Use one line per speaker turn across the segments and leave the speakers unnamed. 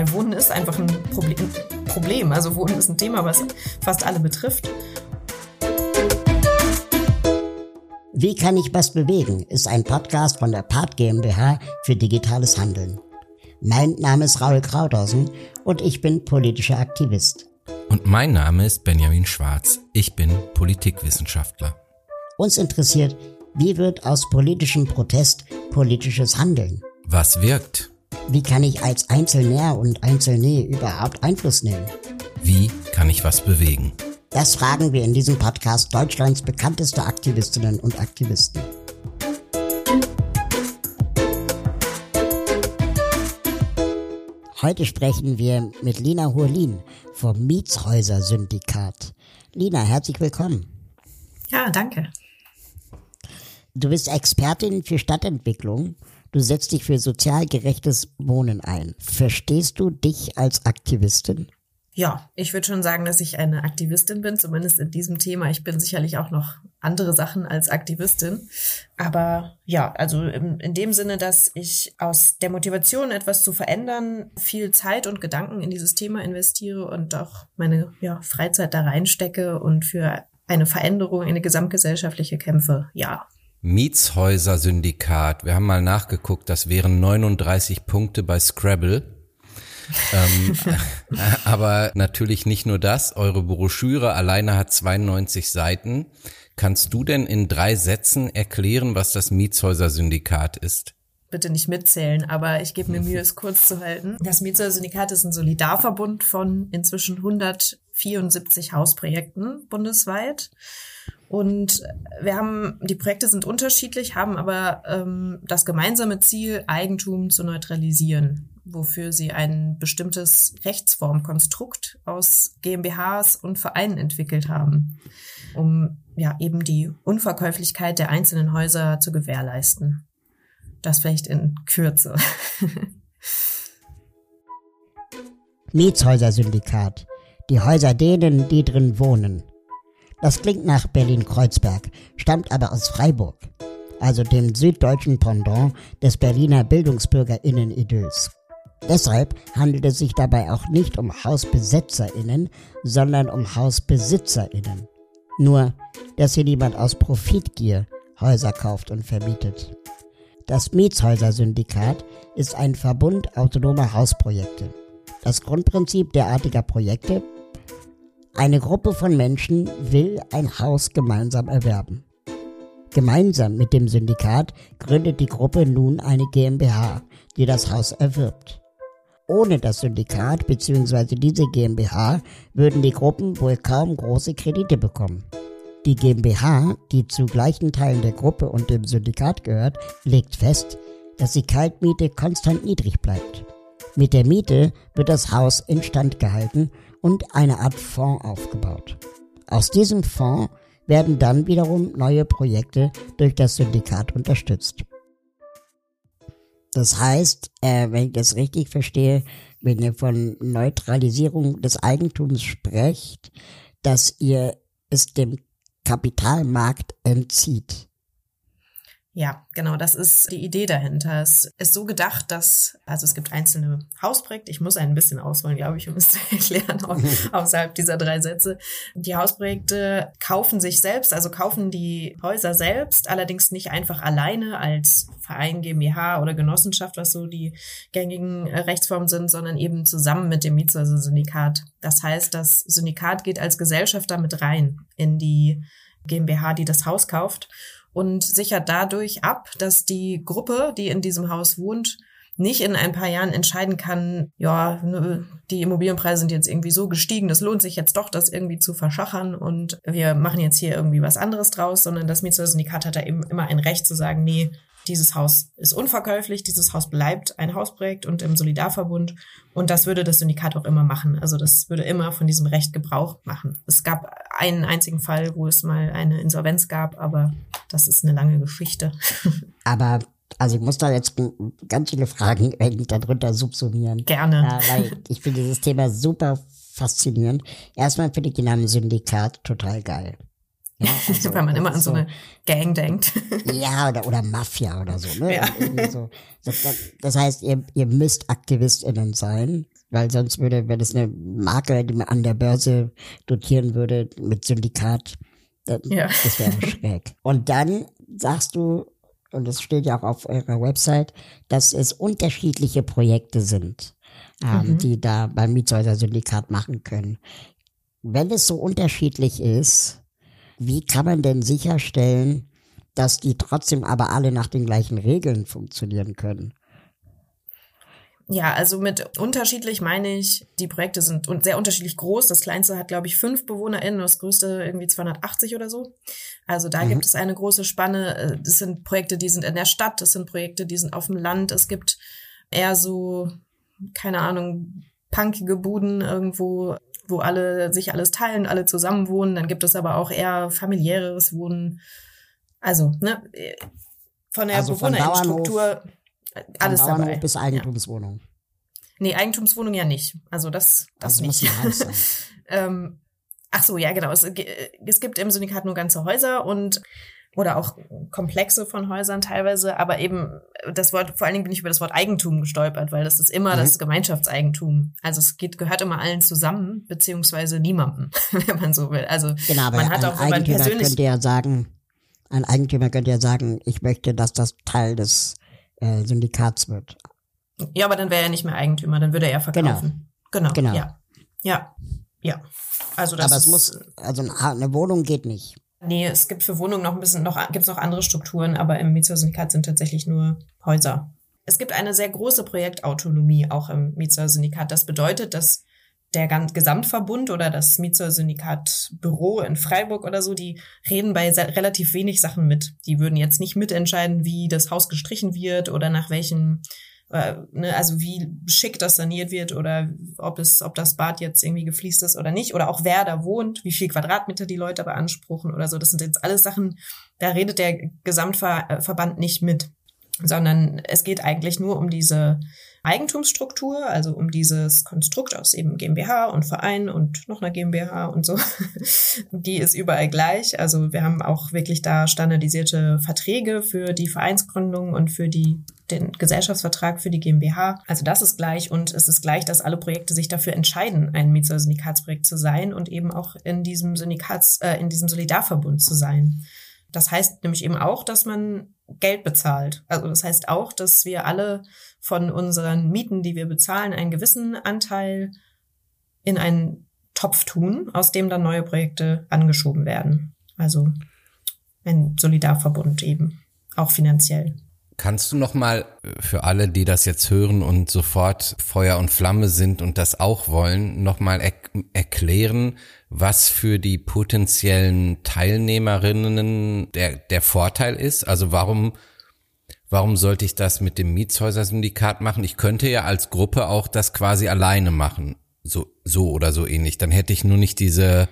weil Wohnen ist einfach ein Problem. Problem. Also Wohnen ist ein Thema, was fast alle betrifft.
Wie kann ich was bewegen? ist ein Podcast von der Part GmbH für digitales Handeln. Mein Name ist Raul Krauthausen und ich bin politischer Aktivist.
Und mein Name ist Benjamin Schwarz. Ich bin Politikwissenschaftler.
Uns interessiert, wie wird aus politischem Protest politisches Handeln?
Was wirkt?
Wie kann ich als Einzelner und Einzelne überhaupt Einfluss nehmen?
Wie kann ich was bewegen?
Das fragen wir in diesem Podcast Deutschlands bekannteste Aktivistinnen und Aktivisten. Heute sprechen wir mit Lina Hurlin vom Mietshäuser Syndikat. Lina, herzlich willkommen.
Ja, danke.
Du bist Expertin für Stadtentwicklung. Du setzt dich für sozial gerechtes Wohnen ein. Verstehst du dich als Aktivistin?
Ja, ich würde schon sagen, dass ich eine Aktivistin bin, zumindest in diesem Thema. Ich bin sicherlich auch noch andere Sachen als Aktivistin. Aber ja, also in, in, dem Sinne, dass ich aus der Motivation, etwas zu verändern, viel Zeit und Gedanken in dieses Thema investiere und auch meine ja, Freizeit da reinstecke und für eine Veränderung, eine gesamtgesellschaftliche Kämpfe, ja.
Mietshäuser-Syndikat. Wir haben mal nachgeguckt, das wären 39 Punkte bei Scrabble. ähm, aber natürlich nicht nur das. Eure Broschüre alleine hat 92 Seiten. Kannst du denn in drei Sätzen erklären, was das Mietshäuser-Syndikat ist?
bitte nicht mitzählen, aber ich gebe mir Mühe, es kurz zu halten. Das Mietshäuser-Syndikat ist ein Solidarverbund von inzwischen 174 Hausprojekten bundesweit. Und wir haben, die Projekte sind unterschiedlich, haben aber ähm, das gemeinsame Ziel, Eigentum zu neutralisieren, wofür sie ein bestimmtes Rechtsformkonstrukt aus GmbHs und Vereinen entwickelt haben, um ja eben die Unverkäuflichkeit der einzelnen Häuser zu gewährleisten. Das vielleicht in Kürze.
Mietshäuser-Syndikat. Die Häuser denen, die drin wohnen. Das klingt nach Berlin-Kreuzberg, stammt aber aus Freiburg, also dem süddeutschen Pendant des Berliner Bildungsbürgerinnen-Idylls. Deshalb handelt es sich dabei auch nicht um HausbesetzerInnen, sondern um HausbesitzerInnen. Nur, dass hier niemand aus Profitgier Häuser kauft und vermietet. Das Mietshäuser-Syndikat ist ein Verbund autonomer Hausprojekte. Das Grundprinzip derartiger Projekte eine Gruppe von Menschen will ein Haus gemeinsam erwerben. Gemeinsam mit dem Syndikat gründet die Gruppe nun eine GmbH, die das Haus erwirbt. Ohne das Syndikat bzw. diese GmbH würden die Gruppen wohl kaum große Kredite bekommen. Die GmbH, die zu gleichen Teilen der Gruppe und dem Syndikat gehört, legt fest, dass die Kaltmiete konstant niedrig bleibt. Mit der Miete wird das Haus instand gehalten und eine Art Fonds aufgebaut. Aus diesem Fonds werden dann wiederum neue Projekte durch das Syndikat unterstützt. Das heißt, äh, wenn ich das richtig verstehe, wenn ihr von Neutralisierung des Eigentums sprecht, dass ihr es dem Kapitalmarkt entzieht.
Ja, genau, das ist die Idee dahinter. Es ist so gedacht, dass, also es gibt einzelne Hausprojekte, ich muss ein bisschen ausholen, glaube ich, um es zu erklären, außerhalb dieser drei Sätze. Die Hausprojekte kaufen sich selbst, also kaufen die Häuser selbst, allerdings nicht einfach alleine als Verein, GmbH oder Genossenschaft, was so die gängigen Rechtsformen sind, sondern eben zusammen mit dem Mietshäuser-Syndikat. Das heißt, das Syndikat geht als Gesellschaft damit rein in die GmbH, die das Haus kauft und sichert dadurch ab, dass die Gruppe, die in diesem Haus wohnt, nicht in ein paar Jahren entscheiden kann, ja, die Immobilienpreise sind jetzt irgendwie so gestiegen, das lohnt sich jetzt doch, das irgendwie zu verschachern und wir machen jetzt hier irgendwie was anderes draus, sondern das Mietshäuser-Syndikat hat da eben immer ein Recht zu sagen, nee, dieses Haus ist unverkäuflich, dieses Haus bleibt ein Hausprojekt und im Solidarverbund. Und das würde das Syndikat auch immer machen. Also das würde immer von diesem Recht Gebrauch machen. Es gab einen einzigen Fall, wo es mal eine Insolvenz gab, aber das ist eine lange Geschichte.
Aber also ich muss da jetzt ganz viele Fragen darunter subsumieren.
Gerne.
Ja, weil ich finde dieses Thema super faszinierend. Erstmal finde ich den Namen Syndikat total geil.
Ja, also, Wenn man immer an so eine Gang denkt.
Ja, oder, oder Mafia oder so. Ne? Ja. So. Das, heißt, ihr, ihr müsst AktivistInnen sein. Weil sonst würde, wenn es eine Marke, die man an der Börse dotieren würde mit Syndikat, das, ja. das wäre schräg. Und dann sagst du, und das steht ja auch auf eurer Website, dass es unterschiedliche Projekte sind, ähm, mhm. die da beim Mietshäuser-Syndikat machen können. Wenn es so unterschiedlich ist, wie kann man denn sicherstellen, dass die trotzdem aber alle nach den gleichen Regeln funktionieren können?
Ja, also mit unterschiedlich meine ich, die Projekte sind sehr unterschiedlich groß. Das kleinste hat, glaube ich, fünf BewohnerInnen, das größte irgendwie 280 oder so. Also da mhm. gibt es eine große Spanne. Äh, das sind Projekte, die sind in der Stadt, das sind Projekte, die sind auf dem Land. Es gibt eher so, keine Ahnung, punkige Buden irgendwo, wo alle sich alles teilen, alle zusammen wohnen. Dann gibt es aber auch eher familiäres Wohnen. Also, ne, von der also Bewohnerinstruktur alles
Bauernhof dabei. bis Eigentumswohnung. Ja.
Nee, Eigentumswohnung ja nicht. Also das, das also nicht. Ähm, ach so, ja, genau. Es, es gibt im Syndikat nur ganze Häuser und oder auch Komplexe von Häusern teilweise, aber eben das Wort, vor allen Dingen bin ich über das Wort Eigentum gestolpert, weil das ist immer mhm. das Gemeinschaftseigentum. Also es geht, gehört immer allen zusammen, beziehungsweise niemandem, wenn man so will. Also
genau, aber man hat auch, wenn man persönlich könnte ja sagen, ein Eigentümer könnte ja sagen, ich möchte, dass das Teil des äh, Syndikats wird.
Ja, aber dann wäre er nicht mehr Eigentümer, dann würde er verkaufen. Genau. Genau. genau. Ja. Ja. Ja. Also das
aber es muss, also eine Wohnung geht nicht.
Nee, es gibt für Wohnungen noch ein bisschen, noch, gibt es noch andere Strukturen, aber im Mietshäuser-Syndikat sind tatsächlich nur Häuser. Es gibt eine sehr große Projektautonomie auch im Mietshäuser-Syndikat. Das bedeutet, dass der Gesamtverbund oder das Mieter-Syndikat Büro in Freiburg oder so, die reden bei relativ wenig Sachen mit. Die würden jetzt nicht mitentscheiden, wie das Haus gestrichen wird oder nach welchen, ne, also wie schick das saniert wird oder ob es, ob das Bad jetzt irgendwie gefliest ist oder nicht oder auch wer da wohnt, wie viel Quadratmeter die Leute beanspruchen oder so. Das sind jetzt alles Sachen, da redet der Gesamtverband nicht mit, sondern es geht eigentlich nur um diese Eigentumsstruktur, also um dieses Konstrukt aus eben GmbH und Verein und noch einer GmbH und so. Die ist überall gleich. Also wir haben auch wirklich da standardisierte Verträge für die Vereinsgründung und für die den Gesellschaftsvertrag für die GmbH. Also das ist gleich und es ist gleich, dass alle Projekte sich dafür entscheiden, ein Mietser-Syndikatsprojekt zu sein und eben auch in diesem Syndikats, äh, in diesem Solidarverbund zu sein. Das heißt nämlich eben auch, dass man Geld bezahlt. Also das heißt auch, dass wir alle von unseren Mieten, die wir bezahlen, einen gewissen Anteil in einen Topf tun, aus dem dann neue Projekte angeschoben werden. Also ein Solidarverbund eben, auch finanziell.
Kannst du noch mal für alle, die das jetzt hören und sofort Feuer und Flamme sind und das auch wollen, noch mal er erklären, was für die potenziellen Teilnehmerinnen der der Vorteil ist? Also warum warum sollte ich das mit dem Mietshäuser-Syndikat machen? Ich könnte ja als Gruppe auch das quasi alleine machen, so so oder so ähnlich. Dann hätte ich nur nicht diese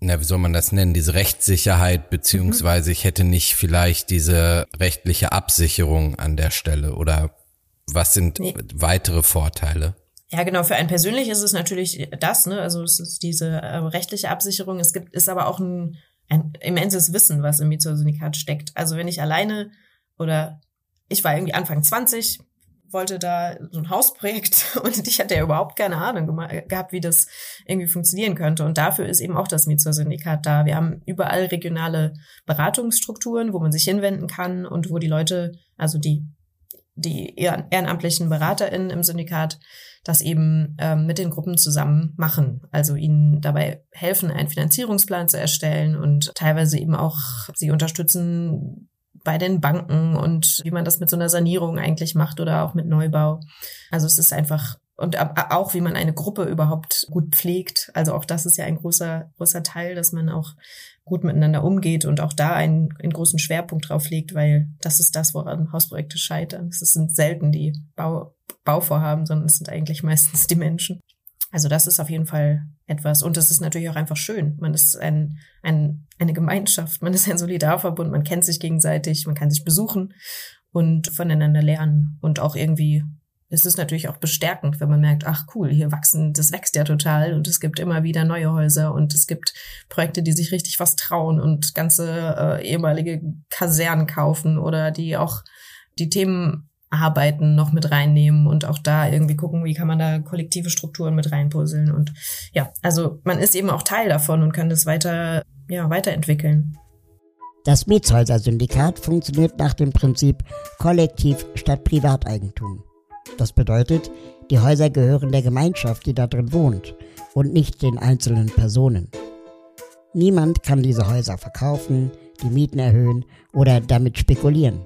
na, wie soll man das nennen, diese Rechtssicherheit, beziehungsweise ich hätte nicht vielleicht diese rechtliche Absicherung an der Stelle oder was sind nee. weitere Vorteile?
Ja, genau. Für einen persönlich ist es natürlich das, ne? Also es ist diese äh, rechtliche Absicherung. Es gibt, ist aber auch ein, ein immenses Wissen, was im Mietshäuser-Syndikat steckt. Also wenn ich alleine oder ich war irgendwie Anfang 20, wollte da so ein Hausprojekt und ich hatte ja überhaupt keine Ahnung gehabt, wie das irgendwie funktionieren könnte. Und dafür ist eben auch das Mieter-Syndikat da. Wir haben überall regionale Beratungsstrukturen, wo man sich hinwenden kann und wo die Leute, also die, die ehrenamtlichen BeraterInnen im Syndikat, das eben ähm, mit den Gruppen zusammen machen. Also ihnen dabei helfen, einen Finanzierungsplan zu erstellen und teilweise eben auch sie unterstützen bei den Banken und wie man das mit so einer Sanierung eigentlich macht oder auch mit Neubau. Also es ist einfach und auch wie man eine Gruppe überhaupt gut pflegt. Also auch das ist ja ein großer großer Teil, dass man auch gut miteinander umgeht und auch da einen, einen großen Schwerpunkt drauf legt, weil das ist das, woran Hausprojekte scheitern. Es sind selten die Bau, Bauvorhaben, sondern es sind eigentlich meistens die Menschen. Also das ist auf jeden Fall etwas. Und es ist natürlich auch einfach schön. Man ist ein, ein, eine Gemeinschaft, man ist ein Solidarverbund, man kennt sich gegenseitig, man kann sich besuchen und voneinander lernen. Und auch irgendwie ist es natürlich auch bestärkend, wenn man merkt, ach cool, hier wachsen, das wächst ja total und es gibt immer wieder neue Häuser und es gibt Projekte, die sich richtig was trauen und ganze äh, ehemalige Kasernen kaufen oder die auch die Themen Arbeiten noch mit reinnehmen und auch da irgendwie gucken, wie kann man da kollektive Strukturen mit reinpuzzeln. Und ja, also man ist eben auch Teil davon und kann das weiter, ja, weiterentwickeln.
Das Mietshäuser-Syndikat funktioniert nach dem Prinzip Kollektiv statt Privateigentum. Das bedeutet, die Häuser gehören der Gemeinschaft, die da drin wohnt, und nicht den einzelnen Personen. Niemand kann diese Häuser verkaufen, die Mieten erhöhen oder damit spekulieren.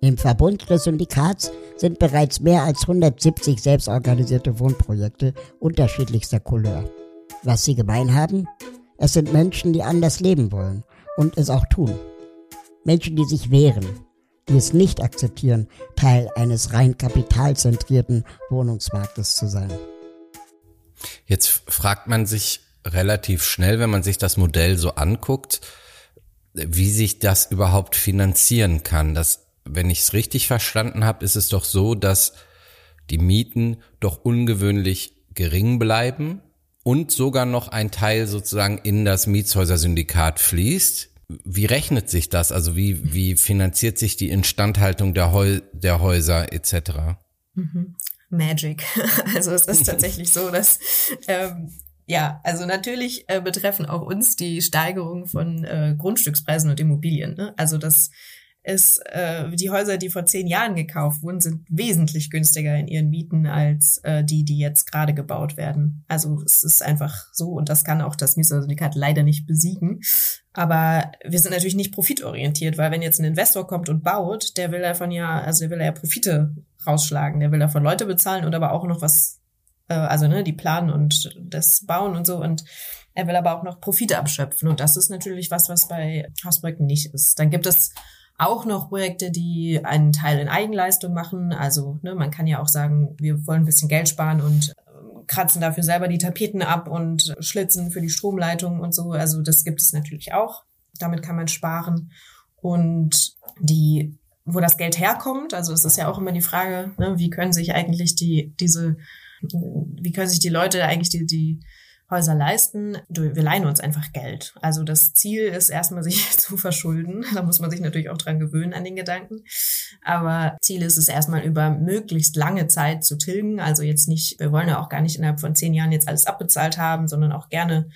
Im Verbund des Syndikats sind bereits mehr als 170 selbstorganisierte Wohnprojekte unterschiedlichster Couleur. Was sie gemein haben? Es sind Menschen, die anders leben wollen und es auch tun. Menschen, die sich wehren, die es nicht akzeptieren, Teil eines rein kapitalzentrierten Wohnungsmarktes zu sein.
Jetzt fragt man sich relativ schnell, wenn man sich das Modell so anguckt, wie sich das überhaupt finanzieren kann. Das wenn ich es richtig verstanden habe, ist es doch so, dass die Mieten doch ungewöhnlich gering bleiben und sogar noch ein Teil sozusagen in das Mietshäuser-Syndikat fließt. Wie rechnet sich das? Also wie, wie finanziert sich die Instandhaltung der, Heu der Häuser etc.?
Mhm. Magic. Also es ist tatsächlich so, dass ähm, ja, also natürlich äh, betreffen auch uns die Steigerung von äh, Grundstückspreisen und Immobilien. Ne? Also das ist, äh, die Häuser, die vor zehn Jahren gekauft wurden, sind wesentlich günstiger in ihren Mieten als äh, die, die jetzt gerade gebaut werden. Also es ist einfach so und das kann auch das Mietensyndikat leider nicht besiegen. Aber wir sind natürlich nicht profitorientiert, weil wenn jetzt ein Investor kommt und baut, der will davon ja, also der will ja Profite rausschlagen, der will davon Leute bezahlen und aber auch noch was, äh, also ne, die planen und das bauen und so und er will aber auch noch Profite abschöpfen und das ist natürlich was, was bei Hausprojekten nicht ist. Dann gibt es auch noch Projekte, die einen Teil in Eigenleistung machen. Also ne, man kann ja auch sagen, wir wollen ein bisschen Geld sparen und äh, kratzen dafür selber die Tapeten ab und schlitzen für die Stromleitung und so. Also das gibt es natürlich auch. Damit kann man sparen. Und die, wo das Geld herkommt, also es ist ja auch immer die Frage, ne, wie können sich eigentlich die, diese, wie können sich die Leute eigentlich die, die Häuser leisten. Wir leihen uns einfach Geld. Also das Ziel ist erstmal, sich zu verschulden. Da muss man sich natürlich auch dran gewöhnen an den Gedanken. Aber Ziel ist es erstmal über möglichst lange Zeit zu tilgen. Also jetzt nicht, wir wollen ja auch gar nicht innerhalb von zehn Jahren jetzt alles abbezahlt haben, sondern auch gerne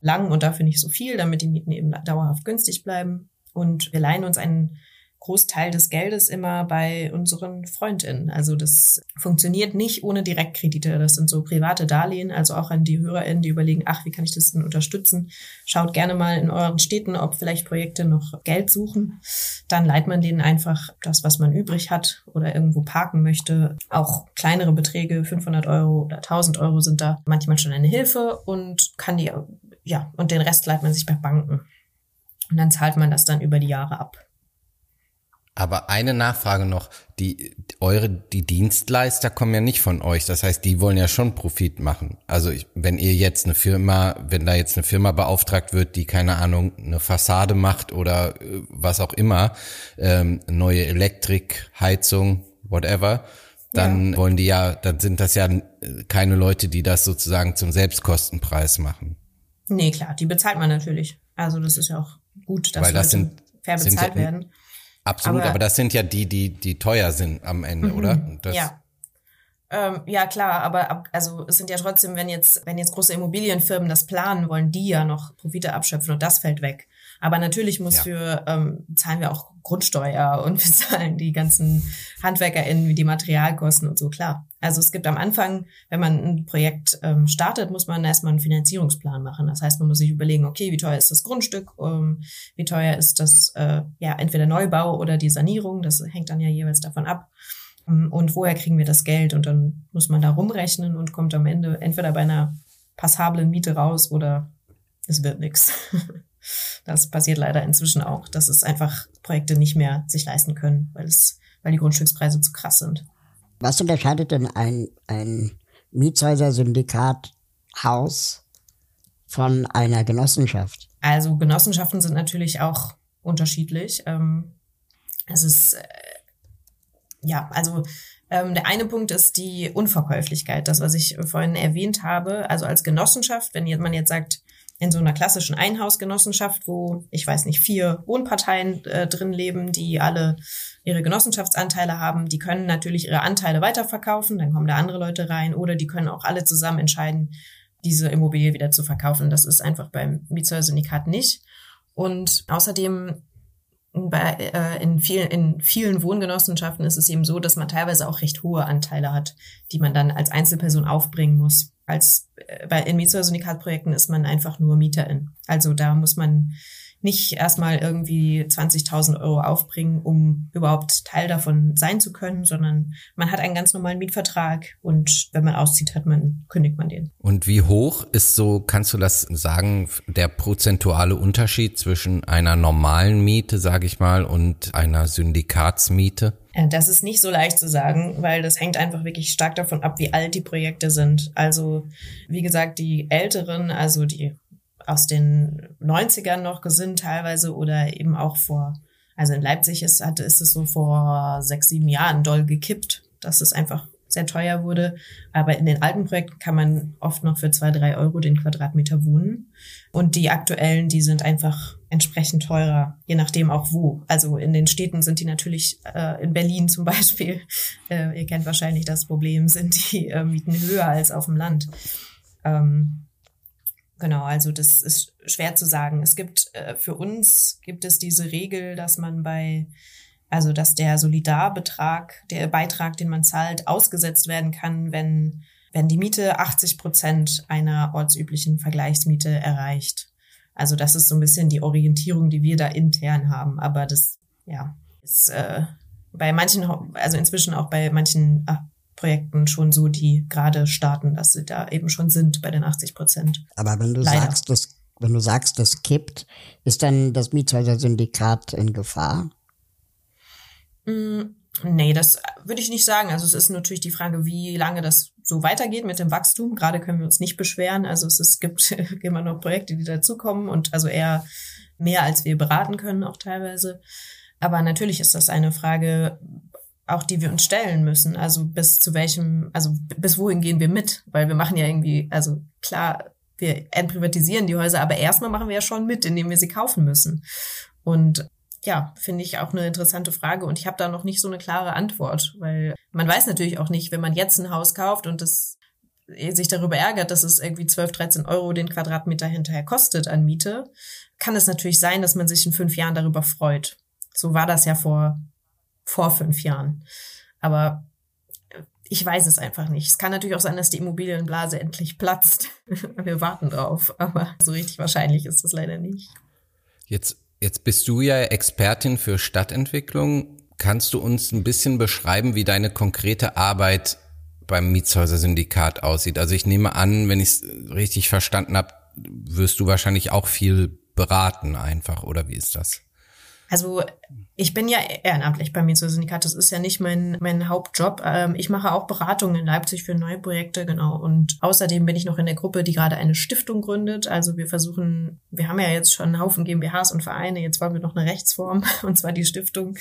lang und dafür nicht so viel, damit die Mieten eben dauerhaft günstig bleiben. Und wir leihen uns einen Großteil des Geldes immer bei unseren Freundinnen. Also das funktioniert nicht ohne Direktkredite. Das sind so private Darlehen, also auch an die HörerInnen, die überlegen, ach, wie kann ich das denn unterstützen? Schaut gerne mal in euren Städten, ob vielleicht Projekte noch Geld suchen. Dann leiht man denen einfach das, was man übrig hat oder irgendwo parken möchte. Auch kleinere Beträge, 500 Euro oder 1000 Euro sind da manchmal schon eine Hilfe und kann die, ja, und den Rest leiht man sich bei Banken. Und dann zahlt man das dann über die Jahre ab.
Aber eine Nachfrage noch, die eure die Dienstleister kommen ja nicht von euch, das heißt, die wollen ja schon Profit machen. Also ich, wenn ihr jetzt eine Firma, wenn da jetzt eine Firma beauftragt wird, die keine Ahnung eine Fassade macht oder äh, was auch immer, ähm, neue Elektrik, Heizung, whatever, dann ja. wollen die ja, dann sind das ja keine Leute, die das sozusagen zum Selbstkostenpreis machen.
Nee, klar, die bezahlt man natürlich. Also das ist ja auch gut, dass Weil das Leute sind, fair bezahlt sind werden.
Absolut, aber, aber, das sind ja die, die, die teuer sind am Ende, mhm, oder? Das
ja. Ähm, ja, klar, aber also es sind ja trotzdem, wenn jetzt, wenn jetzt große Immobilienfirmen das planen, wollen die ja noch Profite abschöpfen und das fällt weg. Aber natürlich muss ja. für, ähm, zahlen wir auch Grundsteuer und wir zahlen die ganzen HandwerkerInnen wie die Materialkosten und so, klar. Also es gibt am Anfang, wenn man ein Projekt ähm, startet, muss man erstmal einen Finanzierungsplan machen. Das heißt, man muss sich überlegen, okay, wie teuer ist das Grundstück, ähm, wie teuer ist das, äh, ja, entweder Neubau oder die Sanierung, das hängt dann ja jeweils davon ab. Ähm, und woher kriegen wir das Geld? Und dann muss man da rumrechnen und kommt am Ende entweder bei einer passablen Miete raus oder es wird nichts. Das passiert leider inzwischen auch, dass es einfach Projekte nicht mehr sich leisten können, weil es, weil die Grundstückspreise zu krass sind.
Was unterscheidet denn ein, ein Mietshäuser-Syndikat Haus von einer Genossenschaft?
Also Genossenschaften sind natürlich auch unterschiedlich. Ähm, es ist, äh, ja, also ähm, der eine Punkt ist die Unverkäuflichkeit, das, was ich vorhin erwähnt habe. Also als Genossenschaft, wenn man jetzt sagt, in so einer klassischen Einhausgenossenschaft, wo ich weiß nicht vier Wohnparteien äh, drin leben, die alle ihre Genossenschaftsanteile haben, die können natürlich ihre Anteile weiterverkaufen, dann kommen da andere Leute rein oder die können auch alle zusammen entscheiden, diese Immobilie wieder zu verkaufen. Das ist einfach beim Mietshäuser-Syndikat nicht. Und außerdem bei, äh, in, vielen, in vielen Wohngenossenschaften ist es eben so, dass man teilweise auch recht hohe Anteile hat, die man dann als Einzelperson aufbringen muss. Als äh, bei in Mietshäuser-Syndikat-Projekten ist man einfach nur Mieterin. Also da muss man nicht erstmal irgendwie 20.000 Euro aufbringen, um überhaupt Teil davon sein zu können, sondern man hat einen ganz normalen Mietvertrag und wenn man auszieht, hat man, kündigt man den.
Und wie hoch ist so, kannst du das sagen, der prozentuale Unterschied zwischen einer normalen Miete, sage ich mal, und einer Syndikatsmiete?
Das ist nicht so leicht zu sagen, weil das hängt einfach wirklich stark davon ab, wie alt die Projekte sind. Also, wie gesagt, die älteren, also die aus den 90ern noch gesinnt teilweise oder eben auch vor, also in Leipzig ist, ist es so vor sechs, sieben Jahren doll gekippt, dass es einfach sehr teuer wurde. Aber in den alten Projekten kann man oft noch für zwei, drei Euro den Quadratmeter wohnen. Und die aktuellen, die sind einfach entsprechend teurer, je nachdem auch wo. Also in den Städten sind die natürlich, äh, in Berlin zum Beispiel, äh, ihr kennt wahrscheinlich das Problem, sind die äh, Mieten höher als auf dem Land. Ähm, Genau, also das ist schwer zu sagen. Es gibt äh, für uns gibt es diese Regel, dass man bei also dass der Solidarbetrag, der Beitrag, den man zahlt, ausgesetzt werden kann, wenn wenn die Miete 80 Prozent einer ortsüblichen Vergleichsmiete erreicht. Also das ist so ein bisschen die Orientierung, die wir da intern haben. Aber das ja ist äh, bei manchen, also inzwischen auch bei manchen ah, Projekten schon so, die gerade starten, dass sie da eben schon sind bei den 80 Prozent.
Aber wenn du Leider. sagst, das, wenn du sagst, das kippt, ist dann das Mietshäuser-Syndikat in Gefahr?
Mm, nee, das würde ich nicht sagen. Also es ist natürlich die Frage, wie lange das so weitergeht mit dem Wachstum. Gerade können wir uns nicht beschweren. Also es, es gibt immer noch Projekte, die dazukommen und also eher mehr, als wir beraten können, auch teilweise. Aber natürlich ist das eine Frage, auch die wir uns stellen müssen. Also bis zu welchem, also bis wohin gehen wir mit? Weil wir machen ja irgendwie, also klar, wir entprivatisieren die Häuser, aber erstmal machen wir ja schon mit, indem wir sie kaufen müssen. Und ja, finde ich auch eine interessante Frage und ich habe da noch nicht so eine klare Antwort, weil man weiß natürlich auch nicht, wenn man jetzt ein Haus kauft und das sich darüber ärgert, dass es irgendwie 12, 13 Euro den Quadratmeter hinterher kostet an Miete, kann es natürlich sein, dass man sich in fünf Jahren darüber freut. So war das ja vor vor fünf Jahren. Aber ich weiß es einfach nicht. Es kann natürlich auch sein, dass die Immobilienblase endlich platzt. Wir warten drauf, aber so richtig wahrscheinlich ist das leider nicht.
Jetzt, jetzt bist du ja Expertin für Stadtentwicklung. Kannst du uns ein bisschen beschreiben, wie deine konkrete Arbeit beim Mietshäuser-Syndikat aussieht? Also ich nehme an, wenn ich es richtig verstanden habe, wirst du wahrscheinlich auch viel beraten einfach, oder wie ist das?
Also ich bin ja ehrenamtlich bei mir zur Syndikat. Das ist ja nicht mein, mein Hauptjob. Ähm, ich mache auch Beratungen in Leipzig für neue Projekte, genau. Und außerdem bin ich noch in der Gruppe, die gerade eine Stiftung gründet. Also wir versuchen, wir haben ja jetzt schon einen Haufen GmbHs und Vereine. Jetzt wollen wir noch eine Rechtsform, und zwar die Stiftung.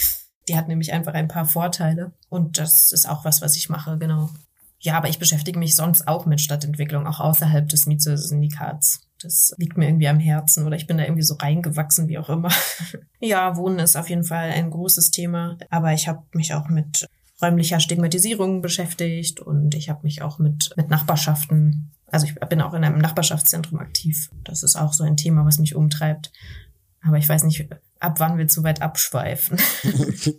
Die hat nämlich einfach ein paar Vorteile. Und das ist auch was, was ich mache, genau. Ja, aber ich beschäftige mich sonst auch mit Stadtentwicklung, auch außerhalb des Mietsyndikats. Das liegt mir irgendwie am Herzen oder ich bin da irgendwie so reingewachsen, wie auch immer. ja, Wohnen ist auf jeden Fall ein großes Thema, aber ich habe mich auch mit räumlicher Stigmatisierung beschäftigt und ich habe mich auch mit, mit Nachbarschaften, also ich bin auch in einem Nachbarschaftszentrum aktiv. Das ist auch so ein Thema, was mich umtreibt. Aber ich weiß nicht, ab wann wir zu weit abschweifen.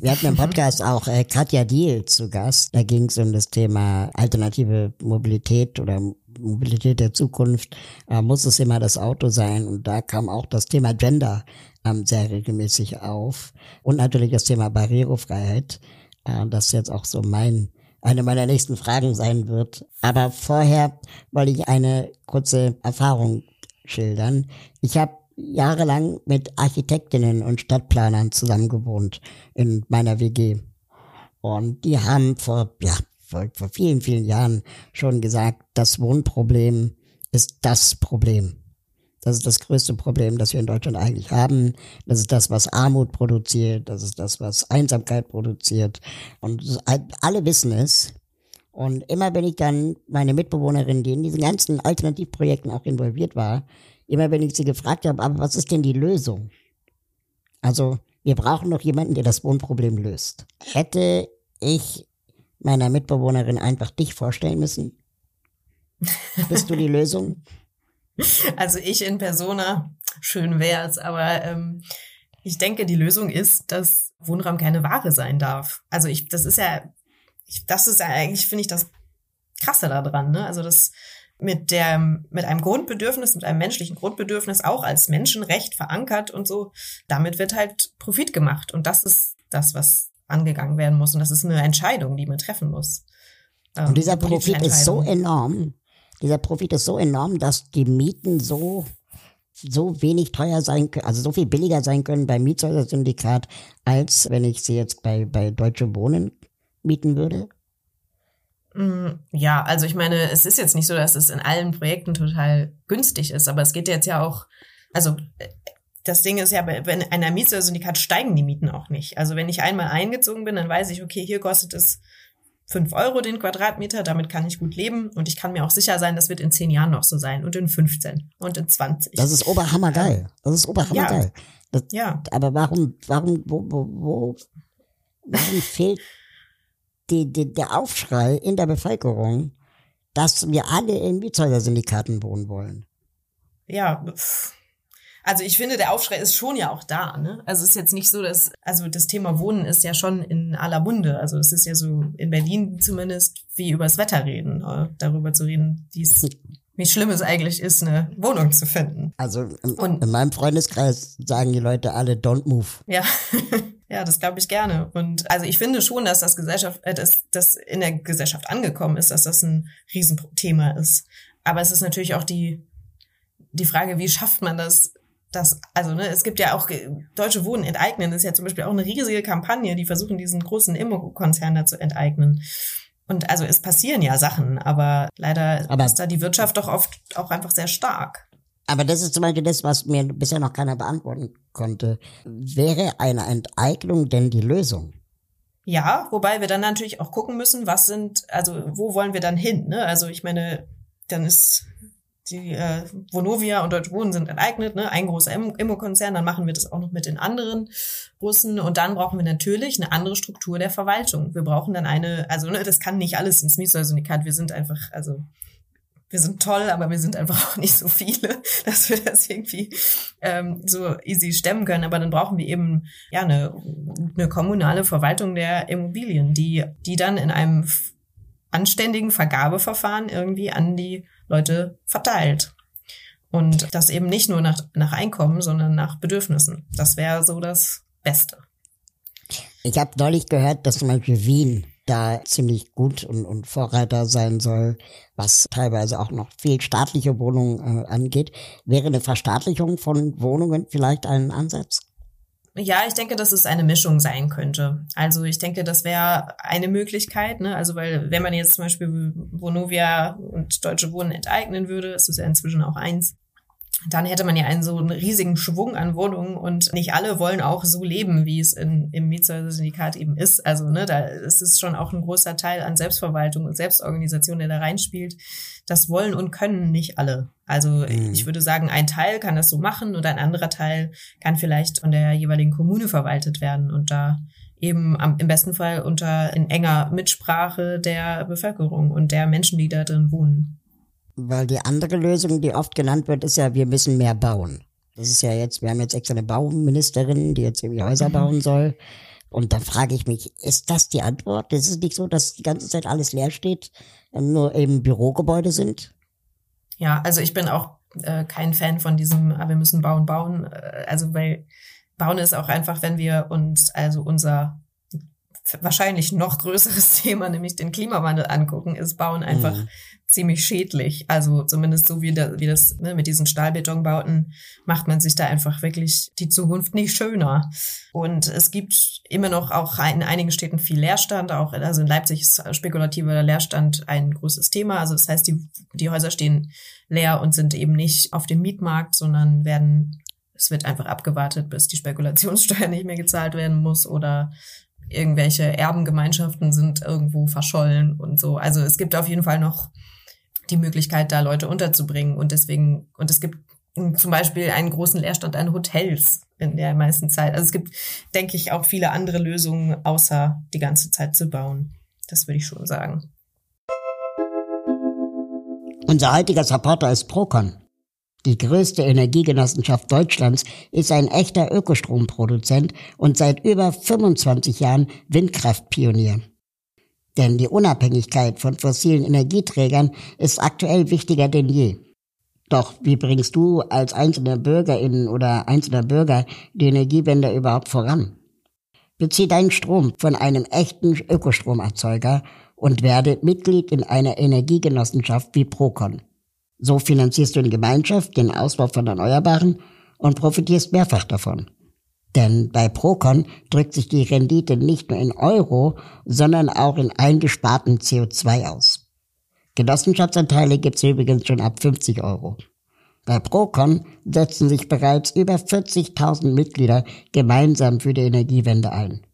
Wir hatten im Podcast auch äh, Katja Diel zu Gast. Da ging es um das Thema alternative Mobilität oder Mobilität der Zukunft. Äh, muss es immer das Auto sein? Und da kam auch das Thema Gender ähm, sehr regelmäßig auf. Und natürlich das Thema Barrierefreiheit. Äh, das jetzt auch so mein eine meiner nächsten Fragen sein wird. Aber vorher wollte ich eine kurze Erfahrung schildern. Ich habe jahrelang mit Architektinnen und Stadtplanern zusammengewohnt in meiner WG. Und die haben vor, ja, vor, vor vielen, vielen Jahren schon gesagt, das Wohnproblem ist das Problem. Das ist das größte Problem, das wir in Deutschland eigentlich haben. Das ist das, was Armut produziert. Das ist das, was Einsamkeit produziert. Und alle wissen es. Und immer wenn ich dann meine Mitbewohnerin, die in diesen ganzen Alternativprojekten auch involviert war, immer wenn ich sie gefragt habe, aber was ist denn die Lösung? Also, wir brauchen noch jemanden, der das Wohnproblem löst. Hätte ich meiner Mitbewohnerin einfach dich vorstellen müssen? Bist du die Lösung?
Also ich in Persona, schön wär's, aber ähm, ich denke, die Lösung ist, dass Wohnraum keine Ware sein darf. Also ich, das ist ja, ich, das ist ja eigentlich, finde ich, das Krasse daran, ne? Also das mit der, mit einem Grundbedürfnis, mit einem menschlichen Grundbedürfnis auch als Menschenrecht verankert und so, damit wird halt Profit gemacht. Und das ist das, was angegangen werden muss. Und das ist eine Entscheidung, die man treffen muss.
Ähm, und dieser Profit ist so enorm. Dieser Profit ist so enorm, dass die Mieten so so wenig teuer sein können, also so viel billiger sein können beim Mietshäuser-Syndikat, als wenn ich sie jetzt bei, bei Deutsche Wohnen mieten würde?
Mm, ja, also ich meine, es ist jetzt nicht so, dass es in allen Projekten total günstig ist, aber es geht jetzt ja auch, also das Ding ist ja, wenn einer Mietshäuser-Syndikat steigen die Mieten auch nicht. Also wenn ich einmal eingezogen bin, dann weiß ich, okay, hier kostet es fünf Euro den Quadratmeter, damit kann ich gut leben und ich kann mir auch sicher sein, das wird in zehn Jahren noch so sein und in 15 und in 20.
Das ist oberhammergeil. Das ist oberhammergeil. Ja. Das, ja. Aber warum, warum, wo, wo, wo, warum fehlt die, die, der Aufschrei in der Bevölkerung, dass wir alle in Mietshäuser-Syndikaten wohnen wollen?
Ja, pff also ich finde, der Aufschrei ist schon ja auch da. Ne? Also es ist jetzt nicht so, dass, also das Thema Wohnen ist ja schon in aller Munde. Also es ist ja so in Berlin zumindest wie übers Wetter reden, äh, darüber zu reden, wie es wie schlimm es eigentlich ist, eine Wohnung zu finden.
Also in, Und, in meinem Freundeskreis sagen die Leute alle, don't move.
Ja. Ja, das glaube ich gerne. Und also ich finde schon, dass das Gesellschaft, äh, dass das in der Gesellschaft angekommen ist, dass das ein Riesenthema ist. Aber es ist natürlich auch die die Frage, wie schafft man das das, also ne, es gibt ja auch Deutsche Wohnen enteignen, ist ja zum Beispiel auch eine riesige Kampagne, die versuchen, diesen großen Immokonzern da zu enteignen. Und also es passieren ja Sachen, aber leider aber, ist da die Wirtschaft doch oft auch einfach sehr stark.
Aber das ist zum Beispiel das, was mir bisher noch keiner beantworten konnte. Wäre eine Enteignung denn die Lösung?
Ja, wobei wir dann natürlich auch gucken müssen, was sind, also wo wollen wir dann hin? Ne? Also ich meine, dann ist die äh, Vonovia und Deutsche Wohnen sind enteignet, ne? ein großer Immo-Konzern, dann machen wir das auch noch mit den anderen Bussen und dann brauchen wir natürlich eine andere Struktur der Verwaltung. Wir brauchen dann eine, also ne, das kann nicht alles ins Mietshäuser-Syndikat, wir sind einfach, also wir sind toll, aber wir sind einfach auch nicht so viele, dass wir das irgendwie ähm, so easy stemmen können. Aber dann brauchen wir eben ja eine, eine kommunale Verwaltung der Immobilien, die, die dann in einem anständigen Vergabeverfahren irgendwie an die Leute verteilt. Und das eben nicht nur nach, nach Einkommen, sondern nach Bedürfnissen. Das wäre so das Beste.
Ich habe neulich gehört, dass zum Beispiel Wien da ziemlich gut und, und Vorreiter sein soll, was teilweise auch noch viel staatliche Wohnungen äh, angeht. Wäre eine Verstaatlichung von Wohnungen vielleicht ein Ansatz?
Ja, ich denke, dass es eine Mischung sein könnte. Also ich denke, das wäre eine Möglichkeit. Ne? Also weil wenn man jetzt zum Beispiel Vonovia und Deutsche Wohnen enteignen würde, ist es ja inzwischen auch eins, dann hätte man ja einen so einen riesigen Schwung an Wohnungen und nicht alle wollen auch so leben, wie es in, im Mietshäuser-Syndikat eben ist. Also ne, da ist es schon auch ein großer Teil an Selbstverwaltung und Selbstorganisation, der da reinspielt. Das wollen und können nicht alle. Also mhm. ich würde sagen, ein Teil kann das so machen und ein anderer Teil kann vielleicht von der jeweiligen Kommune verwaltet werden und da eben am, im besten Fall unter in enger Mitsprache der Bevölkerung und der Menschen, die da drin wohnen.
Weil die andere Lösung, die oft genannt wird, ist ja, wir müssen mehr bauen. Das ist ja jetzt, wir haben jetzt extra eine Bauministerin, die jetzt irgendwie Häuser mhm. bauen soll. Und da frage ich mich, ist das die Antwort? Ist nicht so, dass die ganze Zeit alles leer steht, nur eben Bürogebäude sind?
Ja, also ich bin auch äh, kein Fan von diesem, ah, wir müssen bauen, bauen. Äh, also weil bauen ist auch einfach, wenn wir uns also unser wahrscheinlich noch größeres Thema, nämlich den Klimawandel angucken, ist Bauen einfach mhm ziemlich schädlich. Also zumindest so wie, da, wie das ne, mit diesen Stahlbetonbauten macht man sich da einfach wirklich die Zukunft nicht schöner. Und es gibt immer noch auch in einigen Städten viel Leerstand. Auch also in Leipzig ist spekulativer Leerstand ein großes Thema. Also das heißt, die, die Häuser stehen leer und sind eben nicht auf dem Mietmarkt, sondern werden es wird einfach abgewartet, bis die Spekulationssteuer nicht mehr gezahlt werden muss oder irgendwelche Erbengemeinschaften sind irgendwo verschollen und so. Also es gibt auf jeden Fall noch die Möglichkeit, da Leute unterzubringen. Und deswegen, und es gibt zum Beispiel einen großen Leerstand an Hotels in der meisten Zeit. Also es gibt, denke ich, auch viele andere Lösungen, außer die ganze Zeit zu bauen. Das würde ich schon sagen.
Unser heutiger Supporter ist Procon. Die größte Energiegenossenschaft Deutschlands ist ein echter Ökostromproduzent und seit über 25 Jahren Windkraftpionier. Denn die Unabhängigkeit von fossilen Energieträgern ist aktuell wichtiger denn je. Doch wie bringst du als einzelner Bürgerin oder einzelner Bürger die Energiewende überhaupt voran? Bezieh deinen Strom von einem echten Ökostromerzeuger und werde Mitglied in einer Energiegenossenschaft wie Procon. So finanzierst du in Gemeinschaft den Ausbau von Erneuerbaren und profitierst mehrfach davon. Denn bei Procon drückt sich die Rendite nicht nur in Euro, sondern auch in eingesparten CO2 aus. Genossenschaftsanteile gibt's übrigens schon ab 50 Euro. Bei Procon setzen sich bereits über 40.000 Mitglieder gemeinsam für die Energiewende ein.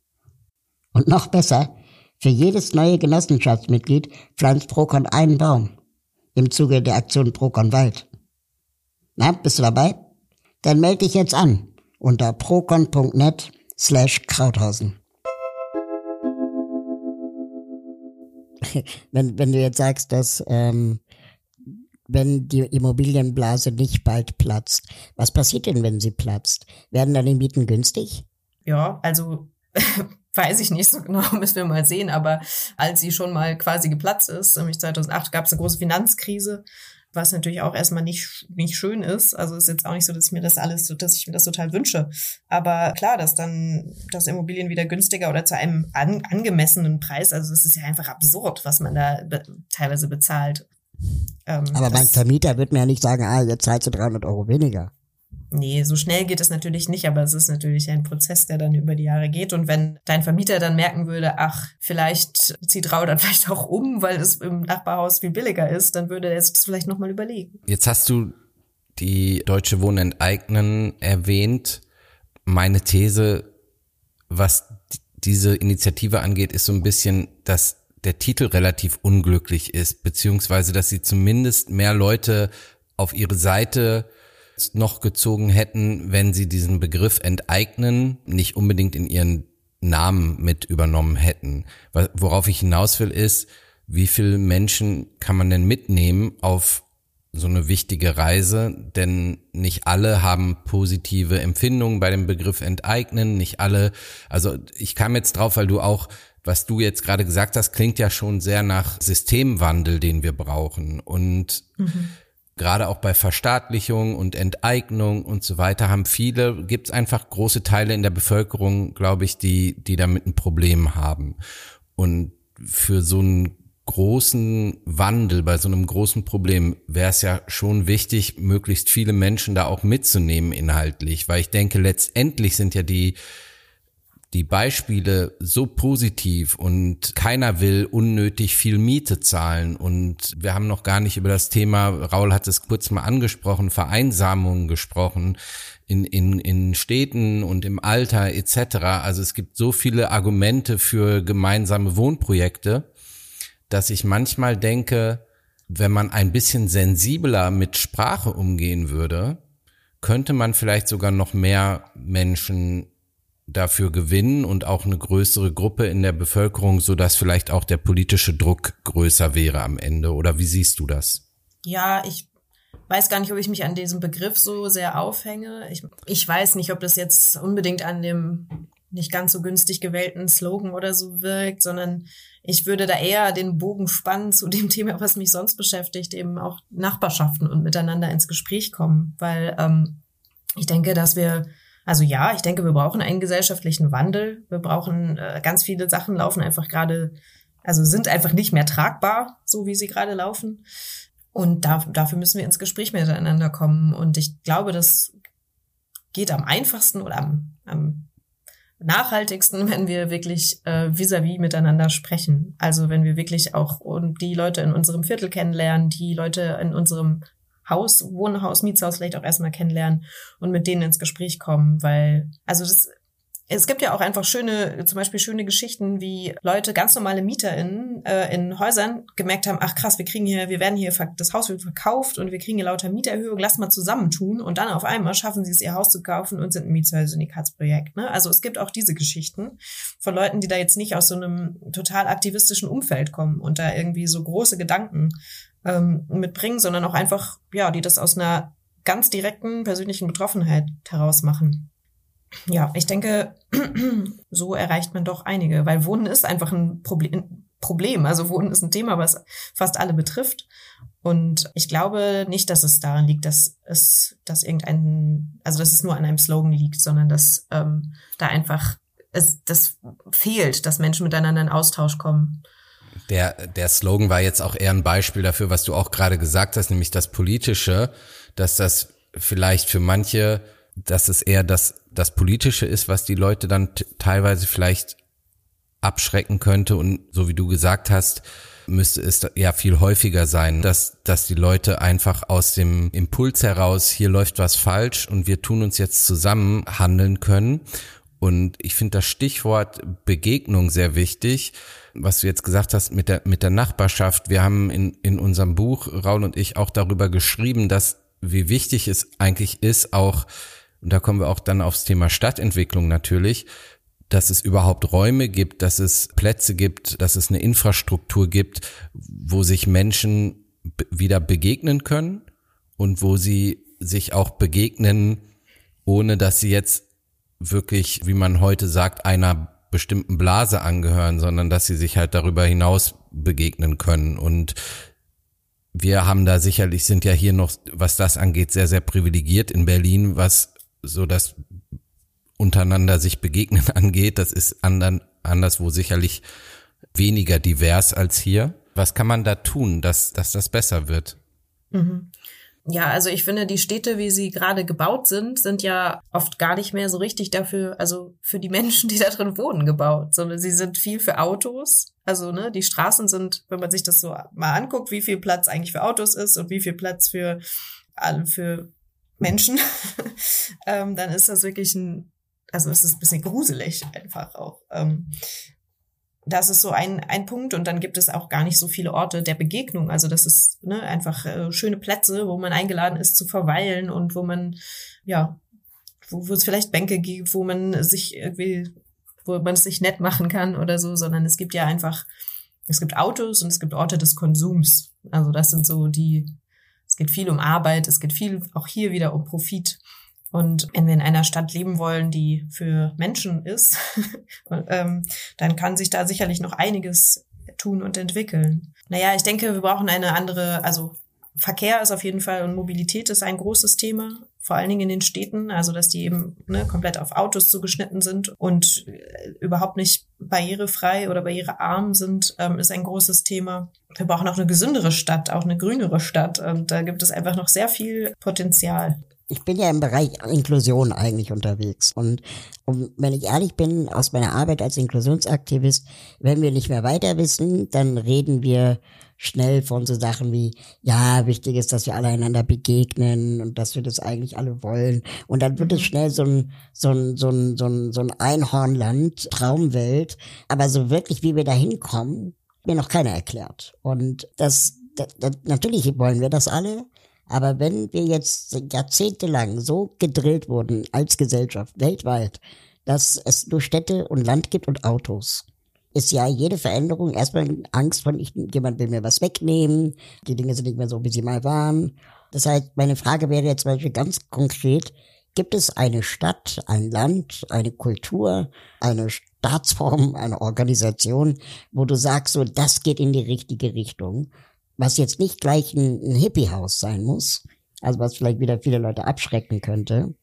Und noch besser, für jedes neue Genossenschaftsmitglied pflanzt Procon einen Baum im Zuge der Aktion Procon Wald. Na, bist du dabei? Dann melde dich jetzt an unter procon.net slash Krauthausen. wenn, wenn du jetzt sagst, dass ähm, wenn die Immobilienblase nicht bald platzt, was passiert denn, wenn sie platzt? Werden dann die Mieten günstig?
Ja, also weiß ich nicht so genau, müssen wir mal sehen. Aber als sie schon mal quasi geplatzt ist, nämlich 2008, gab es eine große Finanzkrise, was natürlich auch erstmal nicht, nicht schön ist. Also ist jetzt auch nicht so, dass ich mir das alles, dass ich mir das total wünsche. Aber klar, dass dann das Immobilien wieder günstiger oder zu einem an, angemessenen Preis, also es ist ja einfach absurd, was man da be teilweise bezahlt.
Ähm, Aber mein Vermieter wird mir ja nicht sagen, ah, jetzt zahlst du 300 Euro weniger.
Nee, so schnell geht es natürlich nicht, aber es ist natürlich ein Prozess, der dann über die Jahre geht. Und wenn dein Vermieter dann merken würde, ach, vielleicht zieht Rau dann vielleicht auch um, weil es im Nachbarhaus viel billiger ist, dann würde er es vielleicht nochmal überlegen.
Jetzt hast du die Deutsche Wohnen enteignen erwähnt. Meine These, was diese Initiative angeht, ist so ein bisschen, dass der Titel relativ unglücklich ist, beziehungsweise dass sie zumindest mehr Leute auf ihre Seite noch gezogen hätten, wenn sie diesen Begriff enteignen nicht unbedingt in ihren Namen mit übernommen hätten. Worauf ich hinaus will ist, wie viele Menschen kann man denn mitnehmen auf so eine wichtige Reise, denn nicht alle haben positive Empfindungen bei dem Begriff enteignen, nicht alle, also ich kam jetzt drauf, weil du auch, was du jetzt gerade gesagt hast, klingt ja schon sehr nach Systemwandel, den wir brauchen. Und mhm gerade auch bei Verstaatlichung und Enteignung und so weiter haben viele, gibt es einfach große Teile in der Bevölkerung, glaube ich, die, die damit ein Problem haben. Und für so einen großen Wandel, bei so einem großen Problem wäre es ja schon wichtig, möglichst viele Menschen da auch mitzunehmen inhaltlich, weil ich denke, letztendlich sind ja die die Beispiele so positiv und keiner will unnötig viel Miete zahlen und wir haben noch gar nicht über das Thema, Raul hat es kurz mal angesprochen, Vereinsamung gesprochen in, in, in Städten und im Alter etc. Also es gibt so viele Argumente für gemeinsame Wohnprojekte, dass ich manchmal denke, wenn man ein bisschen sensibler mit Sprache umgehen würde, könnte man vielleicht sogar noch mehr Menschen dafür gewinnen und auch eine größere Gruppe in der Bevölkerung, so dass vielleicht auch der politische Druck größer wäre am Ende. Oder wie siehst du das?
Ja, ich weiß gar nicht, ob ich mich an diesem Begriff so sehr aufhänge. Ich, ich weiß nicht, ob das jetzt unbedingt an dem nicht ganz so günstig gewählten Slogan oder so wirkt, sondern ich würde da eher den Bogen spannen zu dem Thema, was mich sonst beschäftigt, eben auch Nachbarschaften und miteinander ins Gespräch kommen, weil ähm, ich denke, dass wir also ja, ich denke, wir brauchen einen gesellschaftlichen Wandel. Wir brauchen äh, ganz viele Sachen laufen einfach gerade, also sind einfach nicht mehr tragbar, so wie sie gerade laufen. Und da, dafür müssen wir ins Gespräch miteinander kommen. Und ich glaube, das geht am einfachsten oder am, am nachhaltigsten, wenn wir wirklich äh, vis-à-vis -vis miteinander sprechen. Also wenn wir wirklich auch die Leute in unserem Viertel kennenlernen, die Leute in unserem Haus, Wohnhaus, Mietshaus vielleicht auch erstmal kennenlernen und mit denen ins Gespräch kommen, weil, also das, es gibt ja auch einfach schöne, zum Beispiel schöne Geschichten, wie Leute, ganz normale MieterInnen äh, in Häusern gemerkt haben, ach krass, wir kriegen hier, wir werden hier, das Haus wird verkauft und wir kriegen hier lauter Mieterhöhung, lass mal zusammentun und dann auf einmal schaffen sie es, ihr Haus zu kaufen und sind ein Mietshäuser-Syndikatsprojekt. Ne? Also es gibt auch diese Geschichten von Leuten, die da jetzt nicht aus so einem total aktivistischen Umfeld kommen und da irgendwie so große Gedanken ähm, mitbringen, sondern auch einfach, ja, die das aus einer ganz direkten persönlichen Betroffenheit heraus machen. Ja, ich denke, so erreicht man doch einige, weil Wohnen ist einfach ein Problem. Problem. Also Wohnen ist ein Thema, was fast alle betrifft. Und ich glaube nicht, dass es daran liegt, dass es, dass irgendein, also dass es nur an einem Slogan liegt, sondern dass ähm, da einfach es das fehlt, dass Menschen miteinander in Austausch kommen.
Der, der Slogan war jetzt auch eher ein Beispiel dafür, was du auch gerade gesagt hast, nämlich das Politische, dass das vielleicht für manche, dass es eher das das Politische ist, was die Leute dann teilweise vielleicht abschrecken könnte. Und so wie du gesagt hast, müsste es ja viel häufiger sein, dass, dass die Leute einfach aus dem Impuls heraus, hier läuft was falsch und wir tun uns jetzt zusammen handeln können. Und ich finde das Stichwort Begegnung sehr wichtig, was du jetzt gesagt hast mit der, mit der Nachbarschaft. Wir haben in, in unserem Buch, Raul und ich, auch darüber geschrieben, dass wie wichtig es eigentlich ist, auch und da kommen wir auch dann aufs Thema Stadtentwicklung natürlich, dass es überhaupt Räume gibt, dass es Plätze gibt, dass es eine Infrastruktur gibt, wo sich Menschen wieder begegnen können und wo sie sich auch begegnen, ohne dass sie jetzt wirklich, wie man heute sagt, einer bestimmten Blase angehören, sondern dass sie sich halt darüber hinaus begegnen können. Und wir haben da sicherlich, sind ja hier noch, was das angeht, sehr, sehr privilegiert in Berlin, was so das untereinander sich begegnen angeht. Das ist andern, anderswo sicherlich weniger divers als hier. Was kann man da tun, dass, dass das besser wird?
Mhm. Ja, also ich finde, die Städte, wie sie gerade gebaut sind, sind ja oft gar nicht mehr so richtig dafür, also für die Menschen, die da drin wohnen, gebaut, sondern sie sind viel für Autos. Also, ne, die Straßen sind, wenn man sich das so mal anguckt, wie viel Platz eigentlich für Autos ist und wie viel Platz für, für Menschen, ähm, dann ist das wirklich ein, also es ist ein bisschen gruselig einfach auch. Ähm, das ist so ein, ein Punkt und dann gibt es auch gar nicht so viele Orte der Begegnung. Also das ist ne, einfach äh, schöne Plätze, wo man eingeladen ist zu verweilen und wo man, ja, wo, wo es vielleicht Bänke gibt, wo man sich irgendwie, wo man es sich nett machen kann oder so, sondern es gibt ja einfach, es gibt Autos und es gibt Orte des Konsums. Also das sind so die, es geht viel um Arbeit, es geht viel auch hier wieder um Profit. Und wenn wir in einer Stadt leben wollen, die für Menschen ist, ähm, dann kann sich da sicherlich noch einiges tun und entwickeln. Naja, ich denke, wir brauchen eine andere, also Verkehr ist auf jeden Fall und Mobilität ist ein großes Thema, vor allen Dingen in den Städten, also dass die eben ne, komplett auf Autos zugeschnitten sind und äh, überhaupt nicht barrierefrei oder barrierearm sind, ähm, ist ein großes Thema. Wir brauchen auch eine gesündere Stadt, auch eine grünere Stadt und da gibt es einfach noch sehr viel Potenzial.
Ich bin ja im Bereich Inklusion eigentlich unterwegs. Und um, wenn ich ehrlich bin, aus meiner Arbeit als Inklusionsaktivist, wenn wir nicht mehr weiter wissen, dann reden wir schnell von so Sachen wie, ja, wichtig ist, dass wir alle einander begegnen und dass wir das eigentlich alle wollen. Und dann wird es mhm. schnell so ein, so ein, so ein, so ein, so ein Einhornland, Traumwelt. Aber so wirklich, wie wir da hinkommen, mir noch keiner erklärt. Und das, das, das, natürlich wollen wir das alle. Aber wenn wir jetzt jahrzehntelang so gedrillt wurden als Gesellschaft weltweit, dass es nur Städte und Land gibt und Autos, ist ja jede Veränderung erstmal Angst von, ich, jemand will mir was wegnehmen, die Dinge sind nicht mehr so, wie sie mal waren. Das heißt, meine Frage wäre jetzt zum Beispiel ganz konkret, gibt es eine Stadt, ein Land, eine Kultur, eine Staatsform, eine Organisation, wo du sagst, so, das geht in die richtige Richtung, was jetzt nicht gleich ein, ein Hippiehaus sein muss, also was vielleicht wieder viele Leute abschrecken könnte,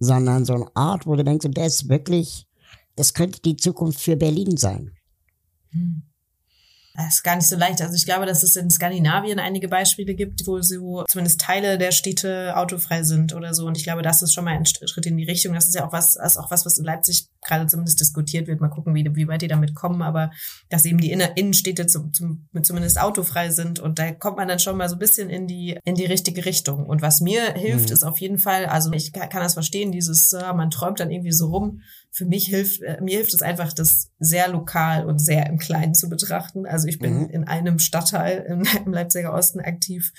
sondern so eine Art, wo du denkst, der ist wirklich, das könnte die Zukunft für Berlin sein.
Hm. Das ist gar nicht so leicht. Also ich glaube, dass es in Skandinavien einige Beispiele gibt, wo so zumindest Teile der Städte autofrei sind oder so. Und ich glaube, das ist schon mal ein Schritt in die Richtung. Das ist ja auch was, ist auch was, was in Leipzig gerade zumindest diskutiert wird. Mal gucken, wie, wie weit die damit kommen, aber dass eben die Inner Innenstädte zum, zum, zumindest autofrei sind und da kommt man dann schon mal so ein bisschen in die, in die richtige Richtung. Und was mir hilft, mhm. ist auf jeden Fall, also ich kann, das verstehen, dieses, äh, man träumt dann irgendwie so rum. Für mich hilft, äh, mir hilft es einfach, das sehr lokal und sehr im Kleinen zu betrachten. Also ich bin mhm. in einem Stadtteil im, im Leipziger Osten aktiv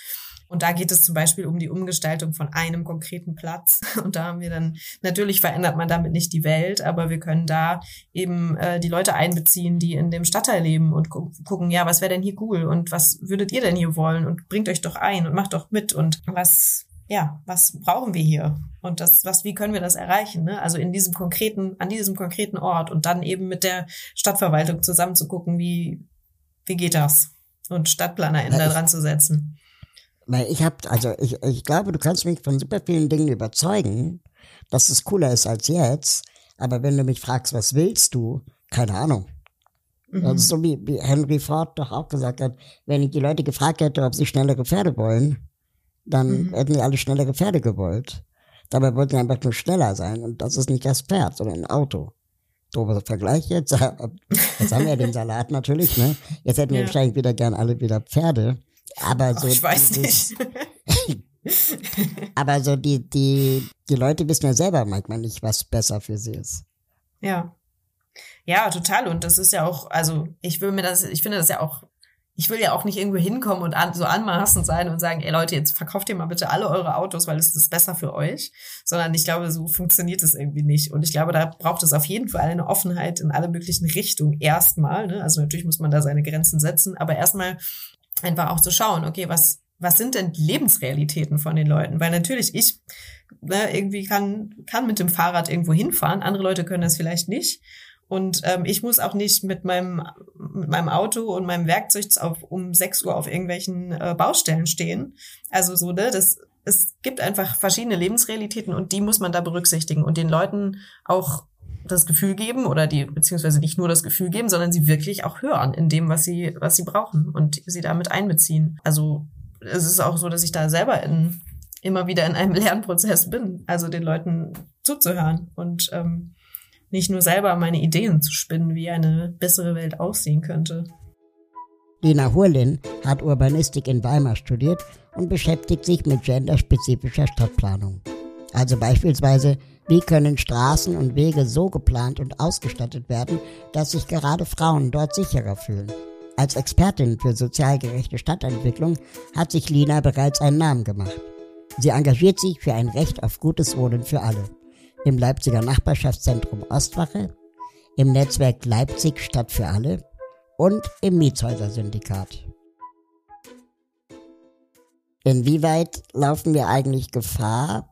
und da geht es zum Beispiel um die Umgestaltung von einem konkreten Platz. Und da haben wir dann, natürlich verändert man damit nicht die Welt, aber wir können da eben äh, die Leute einbeziehen, die in dem Stadtteil leben und gu gucken, ja, was wäre denn hier cool und was würdet ihr denn hier wollen und bringt euch doch ein und macht doch mit und was, ja, was brauchen wir hier? Und das, was, wie können wir das erreichen? Ne? Also in diesem konkreten, an diesem konkreten Ort und dann eben mit der Stadtverwaltung zusammen zu gucken, wie, wie geht das? Und StadtplanerInnen da dran zu setzen.
Weil ich habe, also ich, ich glaube, du kannst mich von super vielen Dingen überzeugen, dass es cooler ist als jetzt. Aber wenn du mich fragst, was willst du? Keine Ahnung. Mhm. Ist so wie, wie Henry Ford doch auch gesagt hat, wenn ich die Leute gefragt hätte, ob sie schnellere Pferde wollen, dann mhm. hätten die alle schnellere Pferde gewollt. Dabei wollten sie einfach nur schneller sein. Und das ist nicht das Pferd, sondern ein Auto. Dober Vergleich jetzt. Jetzt haben wir den Salat natürlich, ne? Jetzt hätten wir ja. wahrscheinlich wieder gern alle wieder Pferde. Aber so.
Ach, ich weiß dieses, nicht.
aber so die, die, die Leute wissen ja selber manchmal nicht, was besser für sie ist.
Ja. Ja, total. Und das ist ja auch, also ich will mir das, ich finde das ja auch, ich will ja auch nicht irgendwo hinkommen und an, so anmaßend sein und sagen, ey Leute, jetzt verkauft ihr mal bitte alle eure Autos, weil es ist besser für euch. Sondern ich glaube, so funktioniert es irgendwie nicht. Und ich glaube, da braucht es auf jeden Fall eine Offenheit in alle möglichen Richtungen erstmal. Ne? Also natürlich muss man da seine Grenzen setzen, aber erstmal einfach auch zu schauen, okay, was, was sind denn die Lebensrealitäten von den Leuten? Weil natürlich ich ne, irgendwie kann, kann mit dem Fahrrad irgendwo hinfahren, andere Leute können das vielleicht nicht. Und ähm, ich muss auch nicht mit meinem, mit meinem Auto und meinem Werkzeug auf, um 6 Uhr auf irgendwelchen äh, Baustellen stehen. Also so, ne, das, es gibt einfach verschiedene Lebensrealitäten und die muss man da berücksichtigen und den Leuten auch das Gefühl geben oder die, beziehungsweise nicht nur das Gefühl geben, sondern sie wirklich auch hören in dem, was sie, was sie brauchen und sie damit einbeziehen. Also es ist auch so, dass ich da selber in, immer wieder in einem Lernprozess bin, also den Leuten zuzuhören und ähm, nicht nur selber meine Ideen zu spinnen, wie eine bessere Welt aussehen könnte.
Lena Hurlin hat Urbanistik in Weimar studiert und beschäftigt sich mit genderspezifischer Stadtplanung. Also beispielsweise wie können Straßen und Wege so geplant und ausgestattet werden, dass sich gerade Frauen dort sicherer fühlen? Als Expertin für sozial gerechte Stadtentwicklung hat sich Lina bereits einen Namen gemacht. Sie engagiert sich für ein Recht auf gutes Wohnen für alle. Im Leipziger Nachbarschaftszentrum Ostwache, im Netzwerk Leipzig Stadt für alle und im Mietshäuser-Syndikat. Inwieweit laufen wir eigentlich Gefahr,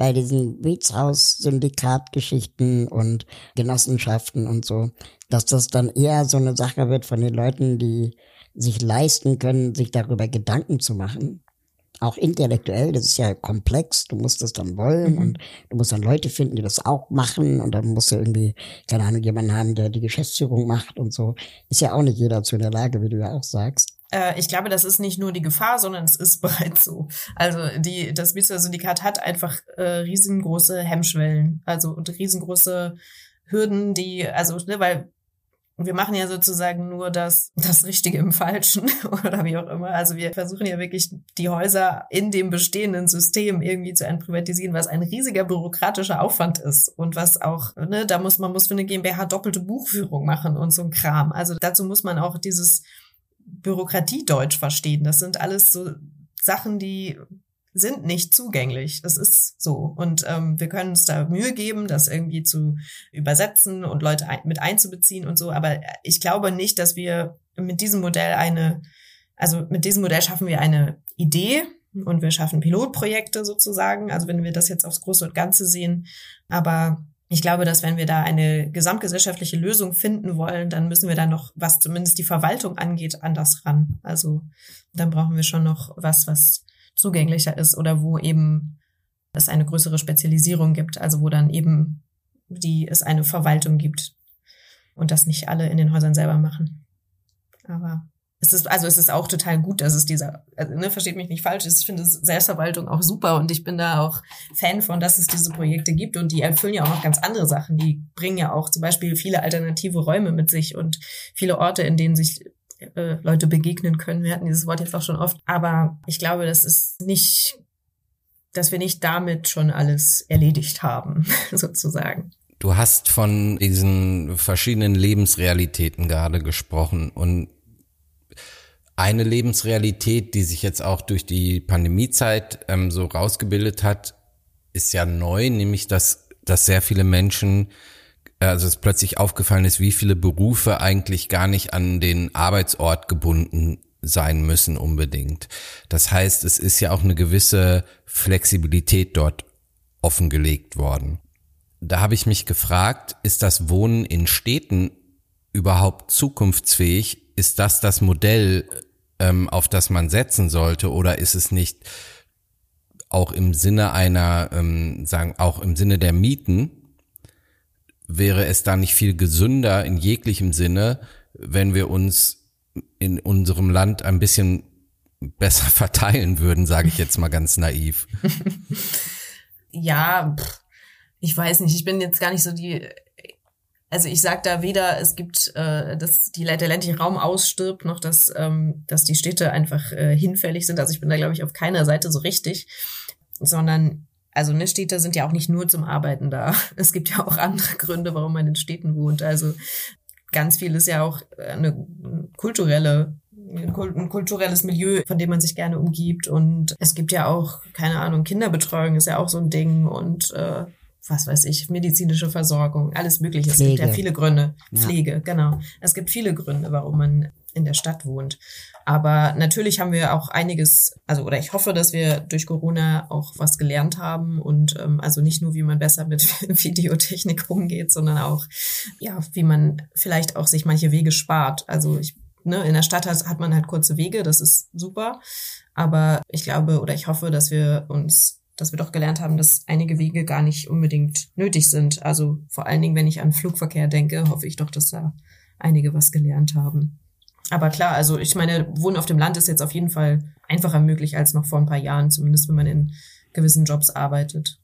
bei diesen Mietshaus-Syndikatgeschichten und Genossenschaften und so, dass das dann eher so eine Sache wird von den Leuten, die sich leisten können, sich darüber Gedanken zu machen. Auch intellektuell, das ist ja komplex, du musst das dann wollen mhm. und du musst dann Leute finden, die das auch machen und dann musst du irgendwie, keine Ahnung, jemanden haben, der die Geschäftsführung macht und so. Ist ja auch nicht jeder zu in der Lage, wie du ja auch sagst.
Äh, ich glaube, das ist nicht nur die Gefahr, sondern es ist bereits so. Also die, das Mietshäuser-Syndikat hat einfach äh, riesengroße Hemmschwellen, also und riesengroße Hürden, die, also, ne, weil wir machen ja sozusagen nur das, das Richtige im Falschen oder wie auch immer. Also wir versuchen ja wirklich die Häuser in dem bestehenden System irgendwie zu entprivatisieren, was ein riesiger bürokratischer Aufwand ist und was auch, ne, da muss man muss für eine GmbH doppelte Buchführung machen und so ein Kram. Also dazu muss man auch dieses Bürokratiedeutsch verstehen. Das sind alles so Sachen, die sind nicht zugänglich. Das ist so. Und ähm, wir können uns da Mühe geben, das irgendwie zu übersetzen und Leute ein mit einzubeziehen und so. Aber ich glaube nicht, dass wir mit diesem Modell eine, also mit diesem Modell schaffen wir eine Idee und wir schaffen Pilotprojekte sozusagen. Also wenn wir das jetzt aufs Große und Ganze sehen. Aber ich glaube, dass wenn wir da eine gesamtgesellschaftliche Lösung finden wollen, dann müssen wir da noch, was zumindest die Verwaltung angeht, anders ran. Also dann brauchen wir schon noch was, was zugänglicher ist oder wo eben es eine größere Spezialisierung gibt, also wo dann eben die es eine Verwaltung gibt und das nicht alle in den Häusern selber machen. Aber es ist, also es ist auch total gut, dass es dieser, also, ne, versteht mich nicht falsch, ich finde Selbstverwaltung auch super und ich bin da auch Fan von, dass es diese Projekte gibt und die erfüllen ja auch noch ganz andere Sachen. Die bringen ja auch zum Beispiel viele alternative Räume mit sich und viele Orte, in denen sich äh, Leute begegnen können. Wir hatten dieses Wort jetzt auch schon oft, aber ich glaube, das ist nicht, dass wir nicht damit schon alles erledigt haben, sozusagen.
Du hast von diesen verschiedenen Lebensrealitäten gerade gesprochen und eine Lebensrealität, die sich jetzt auch durch die Pandemiezeit ähm, so rausgebildet hat, ist ja neu, nämlich dass, dass sehr viele Menschen, also es plötzlich aufgefallen ist, wie viele Berufe eigentlich gar nicht an den Arbeitsort gebunden sein müssen unbedingt. Das heißt, es ist ja auch eine gewisse Flexibilität dort offengelegt worden. Da habe ich mich gefragt, ist das Wohnen in Städten überhaupt zukunftsfähig? Ist das das Modell, ähm, auf das man setzen sollte, oder ist es nicht auch im Sinne einer, ähm, sagen, auch im Sinne der Mieten, wäre es da nicht viel gesünder in jeglichem Sinne, wenn wir uns in unserem Land ein bisschen besser verteilen würden, sage ich jetzt mal ganz naiv.
ja, ich weiß nicht, ich bin jetzt gar nicht so die also ich sage da weder, es gibt, äh, dass die, der ländliche Raum ausstirbt, noch dass, ähm, dass die Städte einfach äh, hinfällig sind. Also ich bin da, glaube ich, auf keiner Seite so richtig, sondern also ne, Städte sind ja auch nicht nur zum Arbeiten da. Es gibt ja auch andere Gründe, warum man in Städten wohnt. Also ganz viel ist ja auch eine kulturelle ein kulturelles Milieu, von dem man sich gerne umgibt. Und es gibt ja auch, keine Ahnung, Kinderbetreuung ist ja auch so ein Ding und äh, was weiß ich, medizinische Versorgung, alles Mögliche. Pflege. Es gibt ja viele Gründe. Pflege, ja. genau. Es gibt viele Gründe, warum man in der Stadt wohnt. Aber natürlich haben wir auch einiges, also oder ich hoffe, dass wir durch Corona auch was gelernt haben und ähm, also nicht nur, wie man besser mit Videotechnik umgeht, sondern auch, ja, wie man vielleicht auch sich manche Wege spart. Also ich, ne, in der Stadt hat, hat man halt kurze Wege, das ist super. Aber ich glaube oder ich hoffe, dass wir uns dass wir doch gelernt haben, dass einige Wege gar nicht unbedingt nötig sind. Also vor allen Dingen, wenn ich an Flugverkehr denke, hoffe ich doch, dass da einige was gelernt haben. Aber klar, also ich meine, Wohnen auf dem Land ist jetzt auf jeden Fall einfacher möglich als noch vor ein paar Jahren, zumindest wenn man in gewissen Jobs arbeitet.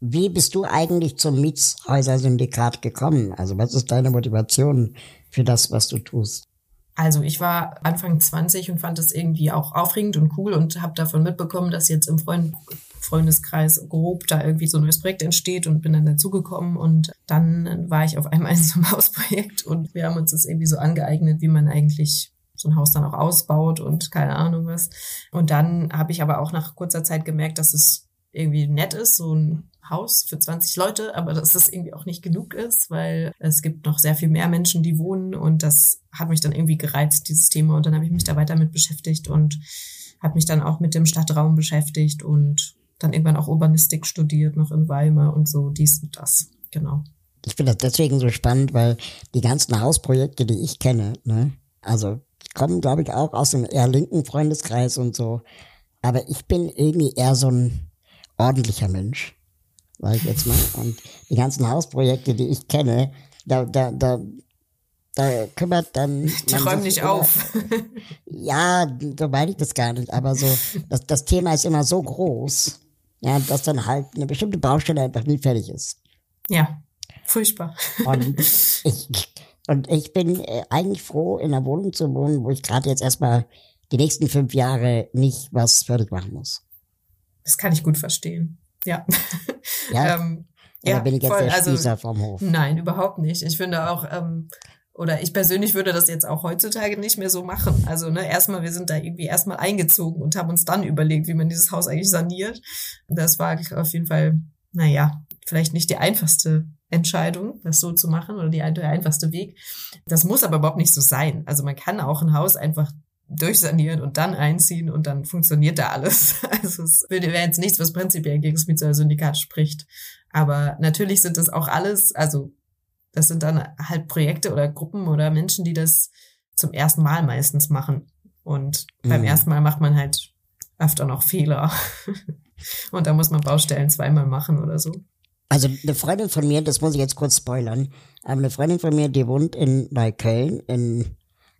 Wie bist du eigentlich zum Mietshäuser-Syndikat gekommen? Also was ist deine Motivation für das, was du tust?
Also ich war Anfang 20 und fand das irgendwie auch aufregend und cool und habe davon mitbekommen, dass jetzt im Freund Freundeskreis grob da irgendwie so ein neues Projekt entsteht und bin dann dazugekommen und dann war ich auf einmal in so einem Hausprojekt und wir haben uns das irgendwie so angeeignet, wie man eigentlich so ein Haus dann auch ausbaut und keine Ahnung was. Und dann habe ich aber auch nach kurzer Zeit gemerkt, dass es irgendwie nett ist, so ein Haus für 20 Leute, aber dass das irgendwie auch nicht genug ist, weil es gibt noch sehr viel mehr Menschen, die wohnen und das hat mich dann irgendwie gereizt, dieses Thema. Und dann habe ich mich da weiter mit beschäftigt und habe mich dann auch mit dem Stadtraum beschäftigt und dann irgendwann auch Urbanistik studiert, noch in Weimar und so, dies und das. Genau.
Ich finde das deswegen so spannend, weil die ganzen Hausprojekte, die ich kenne, ne, also kommen, glaube ich, auch aus dem eher linken Freundeskreis und so. Aber ich bin irgendwie eher so ein ordentlicher Mensch sag ich jetzt mal. Und die ganzen Hausprojekte, die ich kenne, da, da, da, da kümmert dann.
Die räumen nicht immer, auf.
ja, so meine ich das gar nicht. Aber so, das, das Thema ist immer so groß, ja, dass dann halt eine bestimmte Baustelle einfach nie fertig ist.
Ja, furchtbar.
Und ich, und ich bin äh, eigentlich froh, in einer Wohnung zu wohnen, wo ich gerade jetzt erstmal die nächsten fünf Jahre nicht was fertig machen muss.
Das kann ich gut verstehen. Ja.
Ja, ähm, ja bin ich jetzt voll, der also Spießer also, vom Hof.
Nein, überhaupt nicht. Ich finde auch, ähm, oder ich persönlich würde das jetzt auch heutzutage nicht mehr so machen. Also ne, erstmal, wir sind da irgendwie erstmal eingezogen und haben uns dann überlegt, wie man dieses Haus eigentlich saniert. Das war auf jeden Fall, naja, vielleicht nicht die einfachste Entscheidung, das so zu machen oder die, der einfachste Weg. Das muss aber überhaupt nicht so sein. Also man kann auch ein Haus einfach durchsanieren und dann einziehen und dann funktioniert da alles. Also es wäre jetzt nichts, was prinzipiell gegen das Mietshäuser-Syndikat spricht. Aber natürlich sind das auch alles, also das sind dann halt Projekte oder Gruppen oder Menschen, die das zum ersten Mal meistens machen. Und mhm. beim ersten Mal macht man halt öfter noch Fehler. und da muss man Baustellen zweimal machen oder so.
Also eine Freundin von mir, das muss ich jetzt kurz spoilern, aber eine Freundin von mir, die wohnt in Neukölln in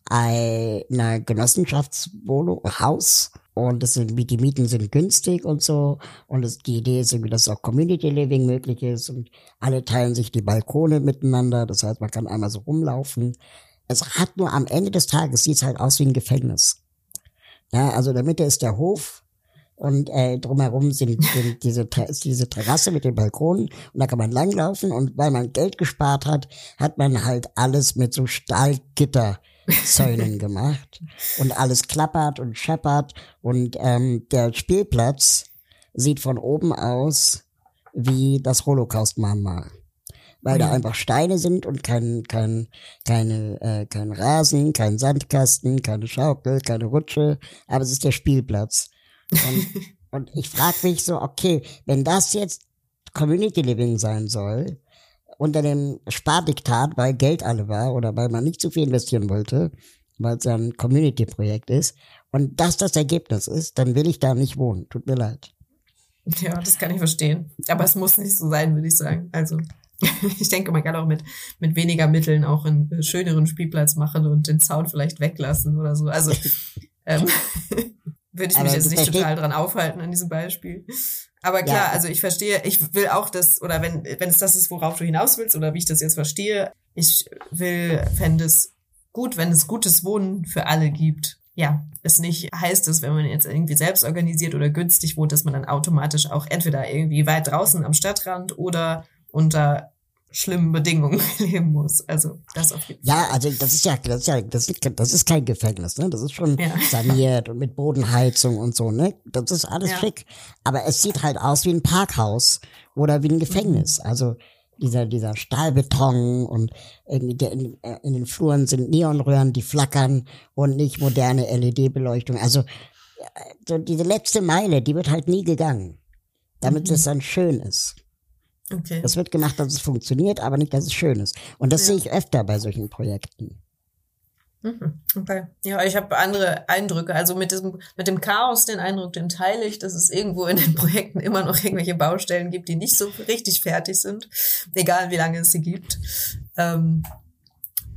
einer Genossenschaftswohnung, Haus. Und das sind, die Mieten sind günstig und so. Und das, die Idee ist irgendwie, dass auch Community Living möglich ist und alle teilen sich die Balkone miteinander. Das heißt, man kann einmal so rumlaufen. Es hat nur am Ende des Tages sieht es halt aus wie ein Gefängnis. Ja, also in der Mitte ist der Hof und äh, drumherum sind, sind diese, diese Terrasse mit den Balkonen und da kann man langlaufen und weil man Geld gespart hat, hat man halt alles mit so Stahlgitterzäunen gemacht und alles klappert und scheppert. Und ähm, der Spielplatz sieht von oben aus wie das Holocaust-Mahnmal weil da einfach Steine sind und kein, kein, keine, äh, kein Rasen, kein Sandkasten, keine Schaukel, keine Rutsche, aber es ist der Spielplatz. Und, und ich frage mich so, okay, wenn das jetzt Community Living sein soll, unter dem Spardiktat, weil Geld alle war oder weil man nicht zu viel investieren wollte, weil es ja ein Community-Projekt ist, und das das Ergebnis ist, dann will ich da nicht wohnen. Tut mir leid.
Ja, das kann ich verstehen. Aber es muss nicht so sein, würde ich sagen. Also ich denke, man kann auch mit, mit weniger Mitteln auch einen schöneren Spielplatz machen und den Zaun vielleicht weglassen oder so. Also ähm, würde ich mich jetzt nicht total dran aufhalten an diesem Beispiel. Aber klar, ja. also ich verstehe, ich will auch das, oder wenn, wenn es das ist, worauf du hinaus willst, oder wie ich das jetzt verstehe, ich will, fände es gut, wenn es gutes Wohnen für alle gibt. Ja, es nicht heißt es, wenn man jetzt irgendwie selbst organisiert oder günstig wohnt, dass man dann automatisch auch entweder irgendwie weit draußen am Stadtrand oder unter schlimmen Bedingungen leben muss. Also das auf jeden
Fall. Ja, also das ist ja, das ist ja, das ist, das ist kein Gefängnis, ne? Das ist schon ja. saniert und mit Bodenheizung und so, ne? Das ist alles ja. schick. Aber es sieht halt aus wie ein Parkhaus oder wie ein Gefängnis. Mhm. Also dieser, dieser Stahlbeton und irgendwie in, äh, in den Fluren sind Neonröhren, die flackern und nicht moderne LED-Beleuchtung. Also äh, so diese letzte Meile, die wird halt nie gegangen, damit mhm. es dann schön ist. Okay. Es wird gemacht, dass es funktioniert, aber nicht, dass es schön ist. Und das ja. sehe ich öfter bei solchen Projekten.
Mhm. Okay. Ja, ich habe andere Eindrücke. Also mit diesem, mit dem Chaos, den Eindruck, den teile ich, dass es irgendwo in den Projekten immer noch irgendwelche Baustellen gibt, die nicht so richtig fertig sind, egal wie lange es sie gibt. Ähm,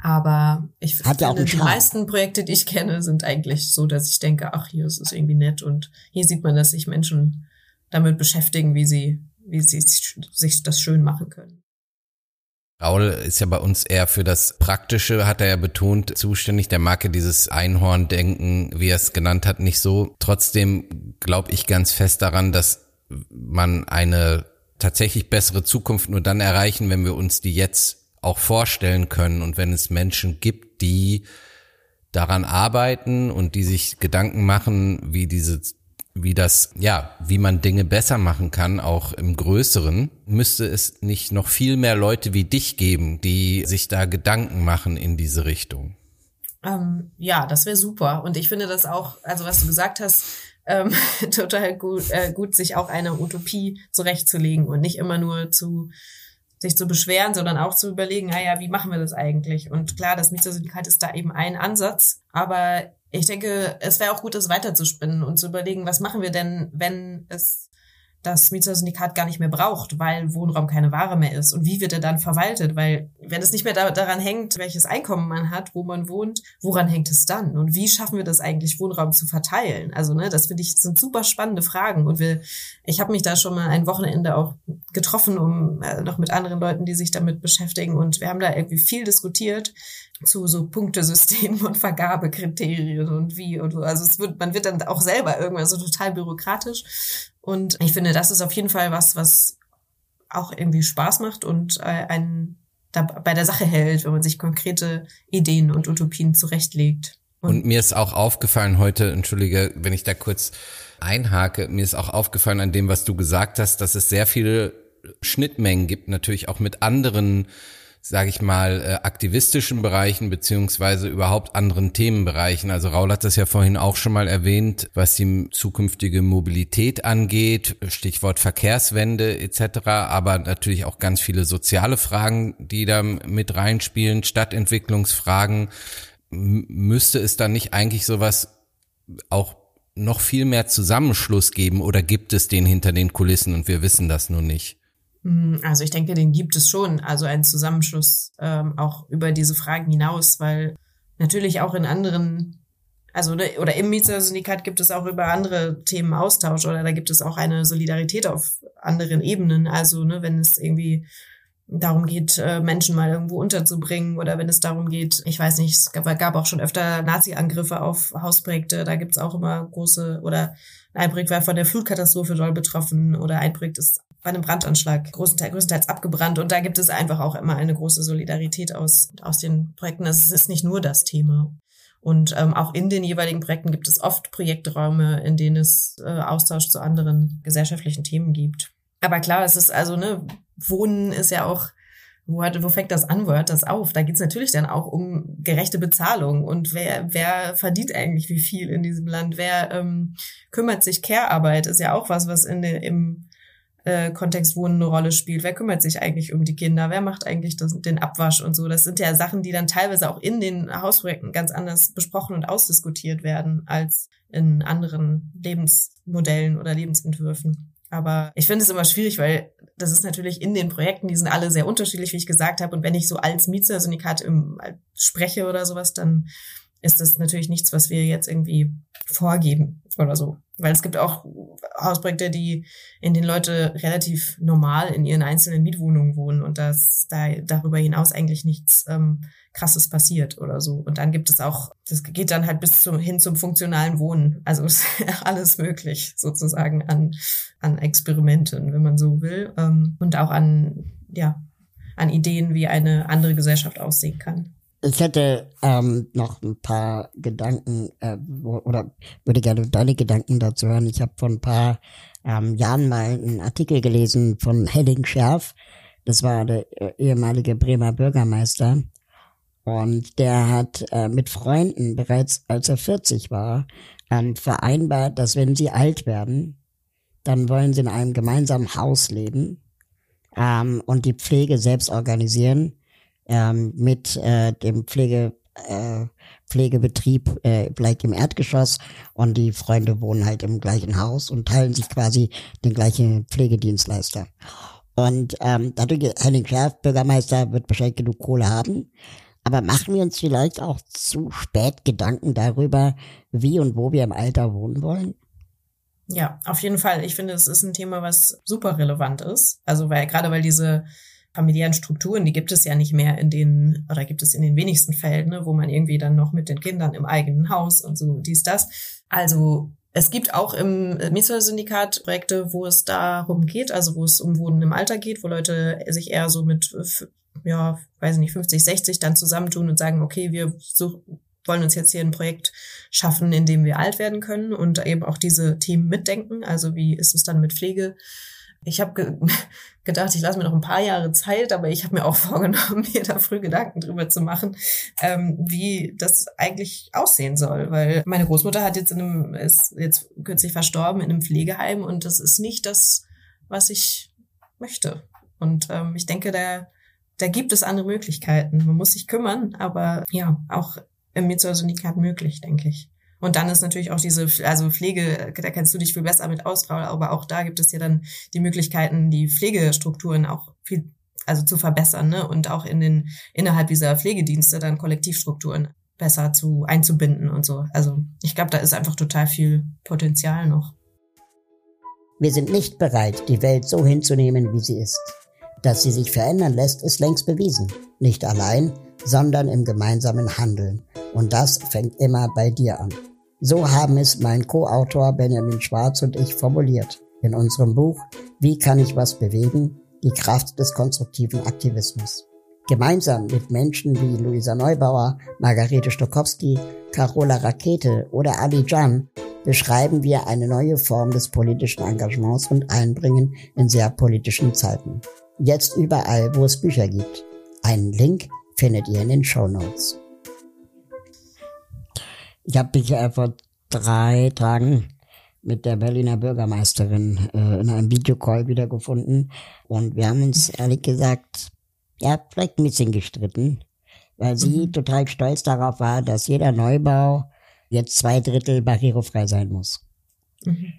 aber ich
Hat
finde, ja die meisten Projekte, die ich kenne, sind eigentlich so, dass ich denke, ach, hier ist es irgendwie nett und hier sieht man, dass sich Menschen damit beschäftigen, wie sie wie sie sich das schön machen können.
Raul ist ja bei uns eher für das Praktische, hat er ja betont, zuständig. Der mag ja dieses Einhorn-Denken, wie er es genannt hat, nicht so. Trotzdem glaube ich ganz fest daran, dass man eine tatsächlich bessere Zukunft nur dann erreichen, wenn wir uns die jetzt auch vorstellen können und wenn es Menschen gibt, die daran arbeiten und die sich Gedanken machen, wie diese wie das, ja, wie man Dinge besser machen kann, auch im Größeren, müsste es nicht noch viel mehr Leute wie dich geben, die sich da Gedanken machen in diese Richtung.
Ähm, ja, das wäre super. Und ich finde das auch, also was du gesagt hast, ähm, total gut, äh, gut, sich auch eine Utopie zurechtzulegen und nicht immer nur zu sich zu beschweren, sondern auch zu überlegen, naja, wie machen wir das eigentlich? Und klar, das Mietzersyndikat ist da eben ein Ansatz, aber ich denke, es wäre auch gut, das weiterzuspinnen und zu überlegen, was machen wir denn, wenn es das Mietersyndikat gar nicht mehr braucht, weil Wohnraum keine Ware mehr ist. Und wie wird er dann verwaltet, weil wenn es nicht mehr da, daran hängt, welches Einkommen man hat, wo man wohnt, woran hängt es dann? Und wie schaffen wir das eigentlich, Wohnraum zu verteilen? Also ne, das finde ich sind super spannende Fragen. Und wir, ich habe mich da schon mal ein Wochenende auch getroffen, um äh, noch mit anderen Leuten, die sich damit beschäftigen. Und wir haben da irgendwie viel diskutiert zu so Punktesystemen und Vergabekriterien und wie und so. Also es wird, man wird dann auch selber irgendwann so total bürokratisch. Und ich finde, das ist auf jeden Fall was, was auch irgendwie Spaß macht und äh, einen da bei der Sache hält, wenn man sich konkrete Ideen und Utopien zurechtlegt.
Und, und mir ist auch aufgefallen heute, entschuldige, wenn ich da kurz einhake, mir ist auch aufgefallen an dem, was du gesagt hast, dass es sehr viele Schnittmengen gibt, natürlich auch mit anderen sage ich mal, äh, aktivistischen Bereichen beziehungsweise überhaupt anderen Themenbereichen. Also Raul hat das ja vorhin auch schon mal erwähnt, was die zukünftige Mobilität angeht, Stichwort Verkehrswende etc., aber natürlich auch ganz viele soziale Fragen, die da mit reinspielen, Stadtentwicklungsfragen. müsste es dann nicht eigentlich sowas auch noch viel mehr Zusammenschluss geben oder gibt es den hinter den Kulissen und wir wissen das nur nicht?
Mm, also ich denke, den gibt es schon. Also ein Zusammenschluss ähm, auch über diese Fragen hinaus, weil natürlich auch in anderen also ne, oder im Mietersyndikat gibt es auch über andere Themen Austausch oder da gibt es auch eine Solidarität auf anderen Ebenen. Also ne, wenn es irgendwie darum geht, äh, Menschen mal irgendwo unterzubringen oder wenn es darum geht, ich weiß nicht, es gab, auch schon öfter Nazi-Angriffe auf Hausprojekte, da gibt's auch immer große oder ein Projekt war von der Flutkatastrophe doll betroffen oder ein Projekt ist bei einem Brandanschlag größtenteils, größtenteils abgebrannt und da gibt es einfach auch immer eine große Solidarität aus, aus den Projekten. Also es ist nicht nur das Thema. Und ähm, auch in den jeweiligen Projekten gibt es oft Projekträume, in denen es äh, Austausch zu anderen gesellschaftlichen Themen gibt. Aber klar, es ist also, ne, Wohnen ist ja auch, wo, hat, wo fängt das an, wo hört das auf? Da geht's natürlich dann auch um gerechte Bezahlung und wer, wer verdient eigentlich wie viel in diesem Land? Wer ähm, kümmert sich? Care-Arbeit ist ja auch was, was in, im äh, Kontext Wohnen eine Rolle spielt. Wer kümmert sich eigentlich um die Kinder? Wer macht eigentlich das, den Abwasch und so? Das sind ja Sachen, die dann teilweise auch in den Hausprojekten ganz anders besprochen und ausdiskutiert werden als in anderen Lebensmodellen oder Lebensentwürfen. Aber ich finde es immer schwierig, weil das ist natürlich in den Projekten, die sind alle sehr unterschiedlich, wie ich gesagt habe. Und wenn ich so als Mietersyndikat im, spreche oder sowas, dann ist das natürlich nichts, was wir jetzt irgendwie vorgeben oder so. Weil es gibt auch Hausprojekte, die, in denen Leute relativ normal in ihren einzelnen Mietwohnungen wohnen und dass da darüber hinaus eigentlich nichts ähm, krasses passiert oder so. Und dann gibt es auch, das geht dann halt bis zum, hin zum funktionalen Wohnen. Also alles möglich sozusagen an, an Experimenten, wenn man so will. Ähm, und auch an, ja, an Ideen, wie eine andere Gesellschaft aussehen kann.
Ich hätte ähm, noch ein paar Gedanken äh, oder würde gerne deine Gedanken dazu hören. Ich habe vor ein paar ähm, Jahren mal einen Artikel gelesen von Henning Scherf. Das war der äh, ehemalige Bremer Bürgermeister. Und der hat äh, mit Freunden bereits, als er 40 war, ähm, vereinbart, dass wenn sie alt werden, dann wollen sie in einem gemeinsamen Haus leben ähm, und die Pflege selbst organisieren ähm, mit äh, dem Pflege, äh, Pflegebetrieb äh, vielleicht im Erdgeschoss und die Freunde wohnen halt im gleichen Haus und teilen sich quasi den gleichen Pflegedienstleister. Und ähm, dadurch, Henning Schärf, Bürgermeister, wird wahrscheinlich genug Kohle haben. Aber machen wir uns vielleicht auch zu spät Gedanken darüber, wie und wo wir im Alter wohnen wollen?
Ja, auf jeden Fall. Ich finde, es ist ein Thema, was super relevant ist. Also weil gerade weil diese familiären Strukturen, die gibt es ja nicht mehr in den, oder gibt es in den wenigsten Fällen, ne, wo man irgendwie dann noch mit den Kindern im eigenen Haus und so dies, das. Also es gibt auch im Mietshäuser-Syndikat Projekte, wo es darum geht, also wo es um Wohnen im Alter geht, wo Leute sich eher so mit, ja, weiß ich nicht, 50, 60 dann zusammentun und sagen, okay, wir so, wollen uns jetzt hier ein Projekt schaffen, in dem wir alt werden können und eben auch diese Themen mitdenken. Also wie ist es dann mit Pflege? Ich habe ge gedacht, ich lasse mir noch ein paar Jahre Zeit, aber ich habe mir auch vorgenommen, mir da früh Gedanken drüber zu machen, ähm, wie das eigentlich aussehen soll. Weil meine Großmutter hat jetzt in einem, ist jetzt kürzlich verstorben in einem Pflegeheim und das ist nicht das, was ich möchte. Und ähm, ich denke, da, da gibt es andere Möglichkeiten. Man muss sich kümmern, aber ja, auch im Mietshäuser-Syndikat möglich, denke ich. Und dann ist natürlich auch diese, also Pflege, da kennst du dich viel besser mit aus, aber auch da gibt es ja dann die Möglichkeiten, die Pflegestrukturen auch viel, also zu verbessern, ne? Und auch in den, innerhalb dieser Pflegedienste dann Kollektivstrukturen besser zu einzubinden und so. Also ich glaube, da ist einfach total viel Potenzial noch.
Wir sind nicht bereit, die Welt so hinzunehmen, wie sie ist. Dass sie sich verändern lässt, ist längst bewiesen. Nicht allein, sondern im gemeinsamen Handeln. Und das fängt immer bei dir an. So haben es mein Co-Autor Benjamin Schwarz und ich formuliert in unserem Buch Wie kann ich was bewegen? Die Kraft des konstruktiven Aktivismus. Gemeinsam mit Menschen wie Luisa Neubauer, Margarete Stokowski, Carola Rakete oder Ali Jan beschreiben wir eine neue Form des politischen Engagements und Einbringen in sehr politischen Zeiten. Jetzt überall, wo es Bücher gibt. Einen Link findet ihr in den Show Notes. Ich habe mich äh, vor drei Tagen mit der Berliner Bürgermeisterin äh, in einem Videocall wiedergefunden und wir haben uns ehrlich gesagt, ja, vielleicht ein bisschen gestritten, weil sie mhm. total stolz darauf war, dass jeder Neubau jetzt zwei Drittel barrierefrei sein muss. Mhm.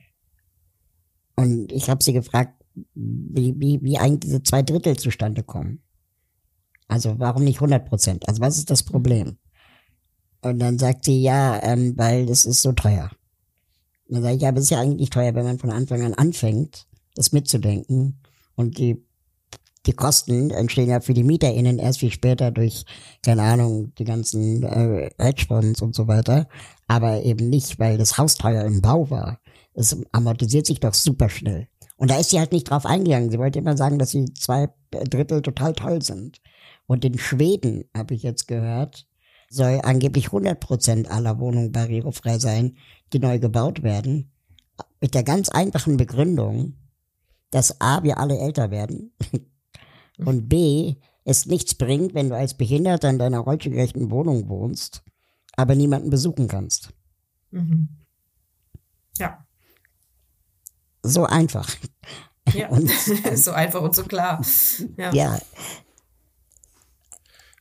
Und ich habe sie gefragt, wie, wie, wie eigentlich diese zwei Drittel zustande kommen. Also warum nicht 100 Prozent? Also was ist das Problem? Und dann sagt sie, ja, ähm, weil das ist so teuer. Und dann sage ich, ja, aber es ist ja eigentlich nicht teuer, wenn man von Anfang an anfängt, das mitzudenken. Und die, die Kosten entstehen ja für die MieterInnen erst viel später durch, keine Ahnung, die ganzen äh, Hedgefonds und so weiter. Aber eben nicht, weil das Haus teuer im Bau war. Es amortisiert sich doch super schnell. Und da ist sie halt nicht drauf eingegangen. Sie wollte immer sagen, dass sie zwei Drittel total toll sind. Und in Schweden, habe ich jetzt gehört, soll angeblich 100 Prozent aller Wohnungen barrierefrei sein, die neu gebaut werden. Mit der ganz einfachen Begründung, dass A, wir alle älter werden und B, es nichts bringt, wenn du als Behinderter in deiner rollstuhlgerechten Wohnung wohnst, aber niemanden besuchen kannst.
Mhm. Ja.
So einfach.
Ja, und, so einfach und so klar. Ja.
ja.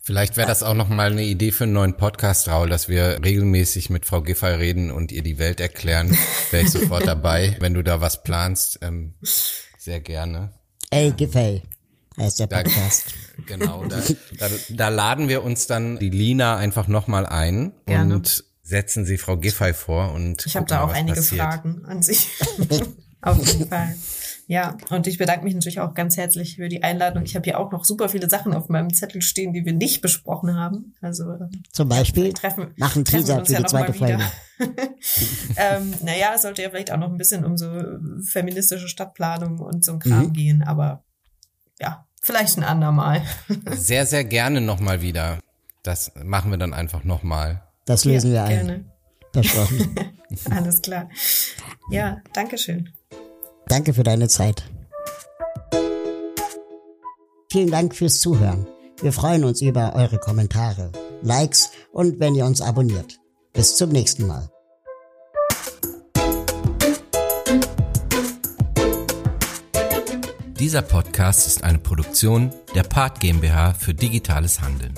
Vielleicht wäre das auch noch mal eine Idee für einen neuen Podcast, Raul, dass wir regelmäßig mit Frau Giffey reden und ihr die Welt erklären. Wäre ich sofort dabei, wenn du da was planst. Ähm, sehr gerne.
Ey, Giffey heißt der Podcast.
Da, genau, da, da, da, laden wir uns dann die Lina einfach noch mal ein gerne. und setzen sie Frau Giffey vor. Und
ich habe da auch einige passiert. Fragen an Sie. Auf jeden Fall. Ja, und ich bedanke mich natürlich auch ganz herzlich für die Einladung. Ich habe hier auch noch super viele Sachen auf meinem Zettel stehen, die wir nicht besprochen haben. Also
zum Beispiel treffen, machen Teaser für ja die zweite Folge.
ähm, naja, es sollte ja vielleicht auch noch ein bisschen um so feministische Stadtplanung und so ein Kram mhm. gehen, aber ja, vielleicht ein andermal.
sehr, sehr gerne nochmal wieder. Das machen wir dann einfach nochmal.
Das lösen ja, wir ein. Gerne. Versprochen.
Alles klar. Ja, danke schön.
Danke für deine Zeit. Vielen Dank fürs Zuhören. Wir freuen uns über eure Kommentare, Likes und wenn ihr uns abonniert. Bis zum nächsten Mal.
Dieser Podcast ist eine Produktion der Part GmbH für digitales Handeln.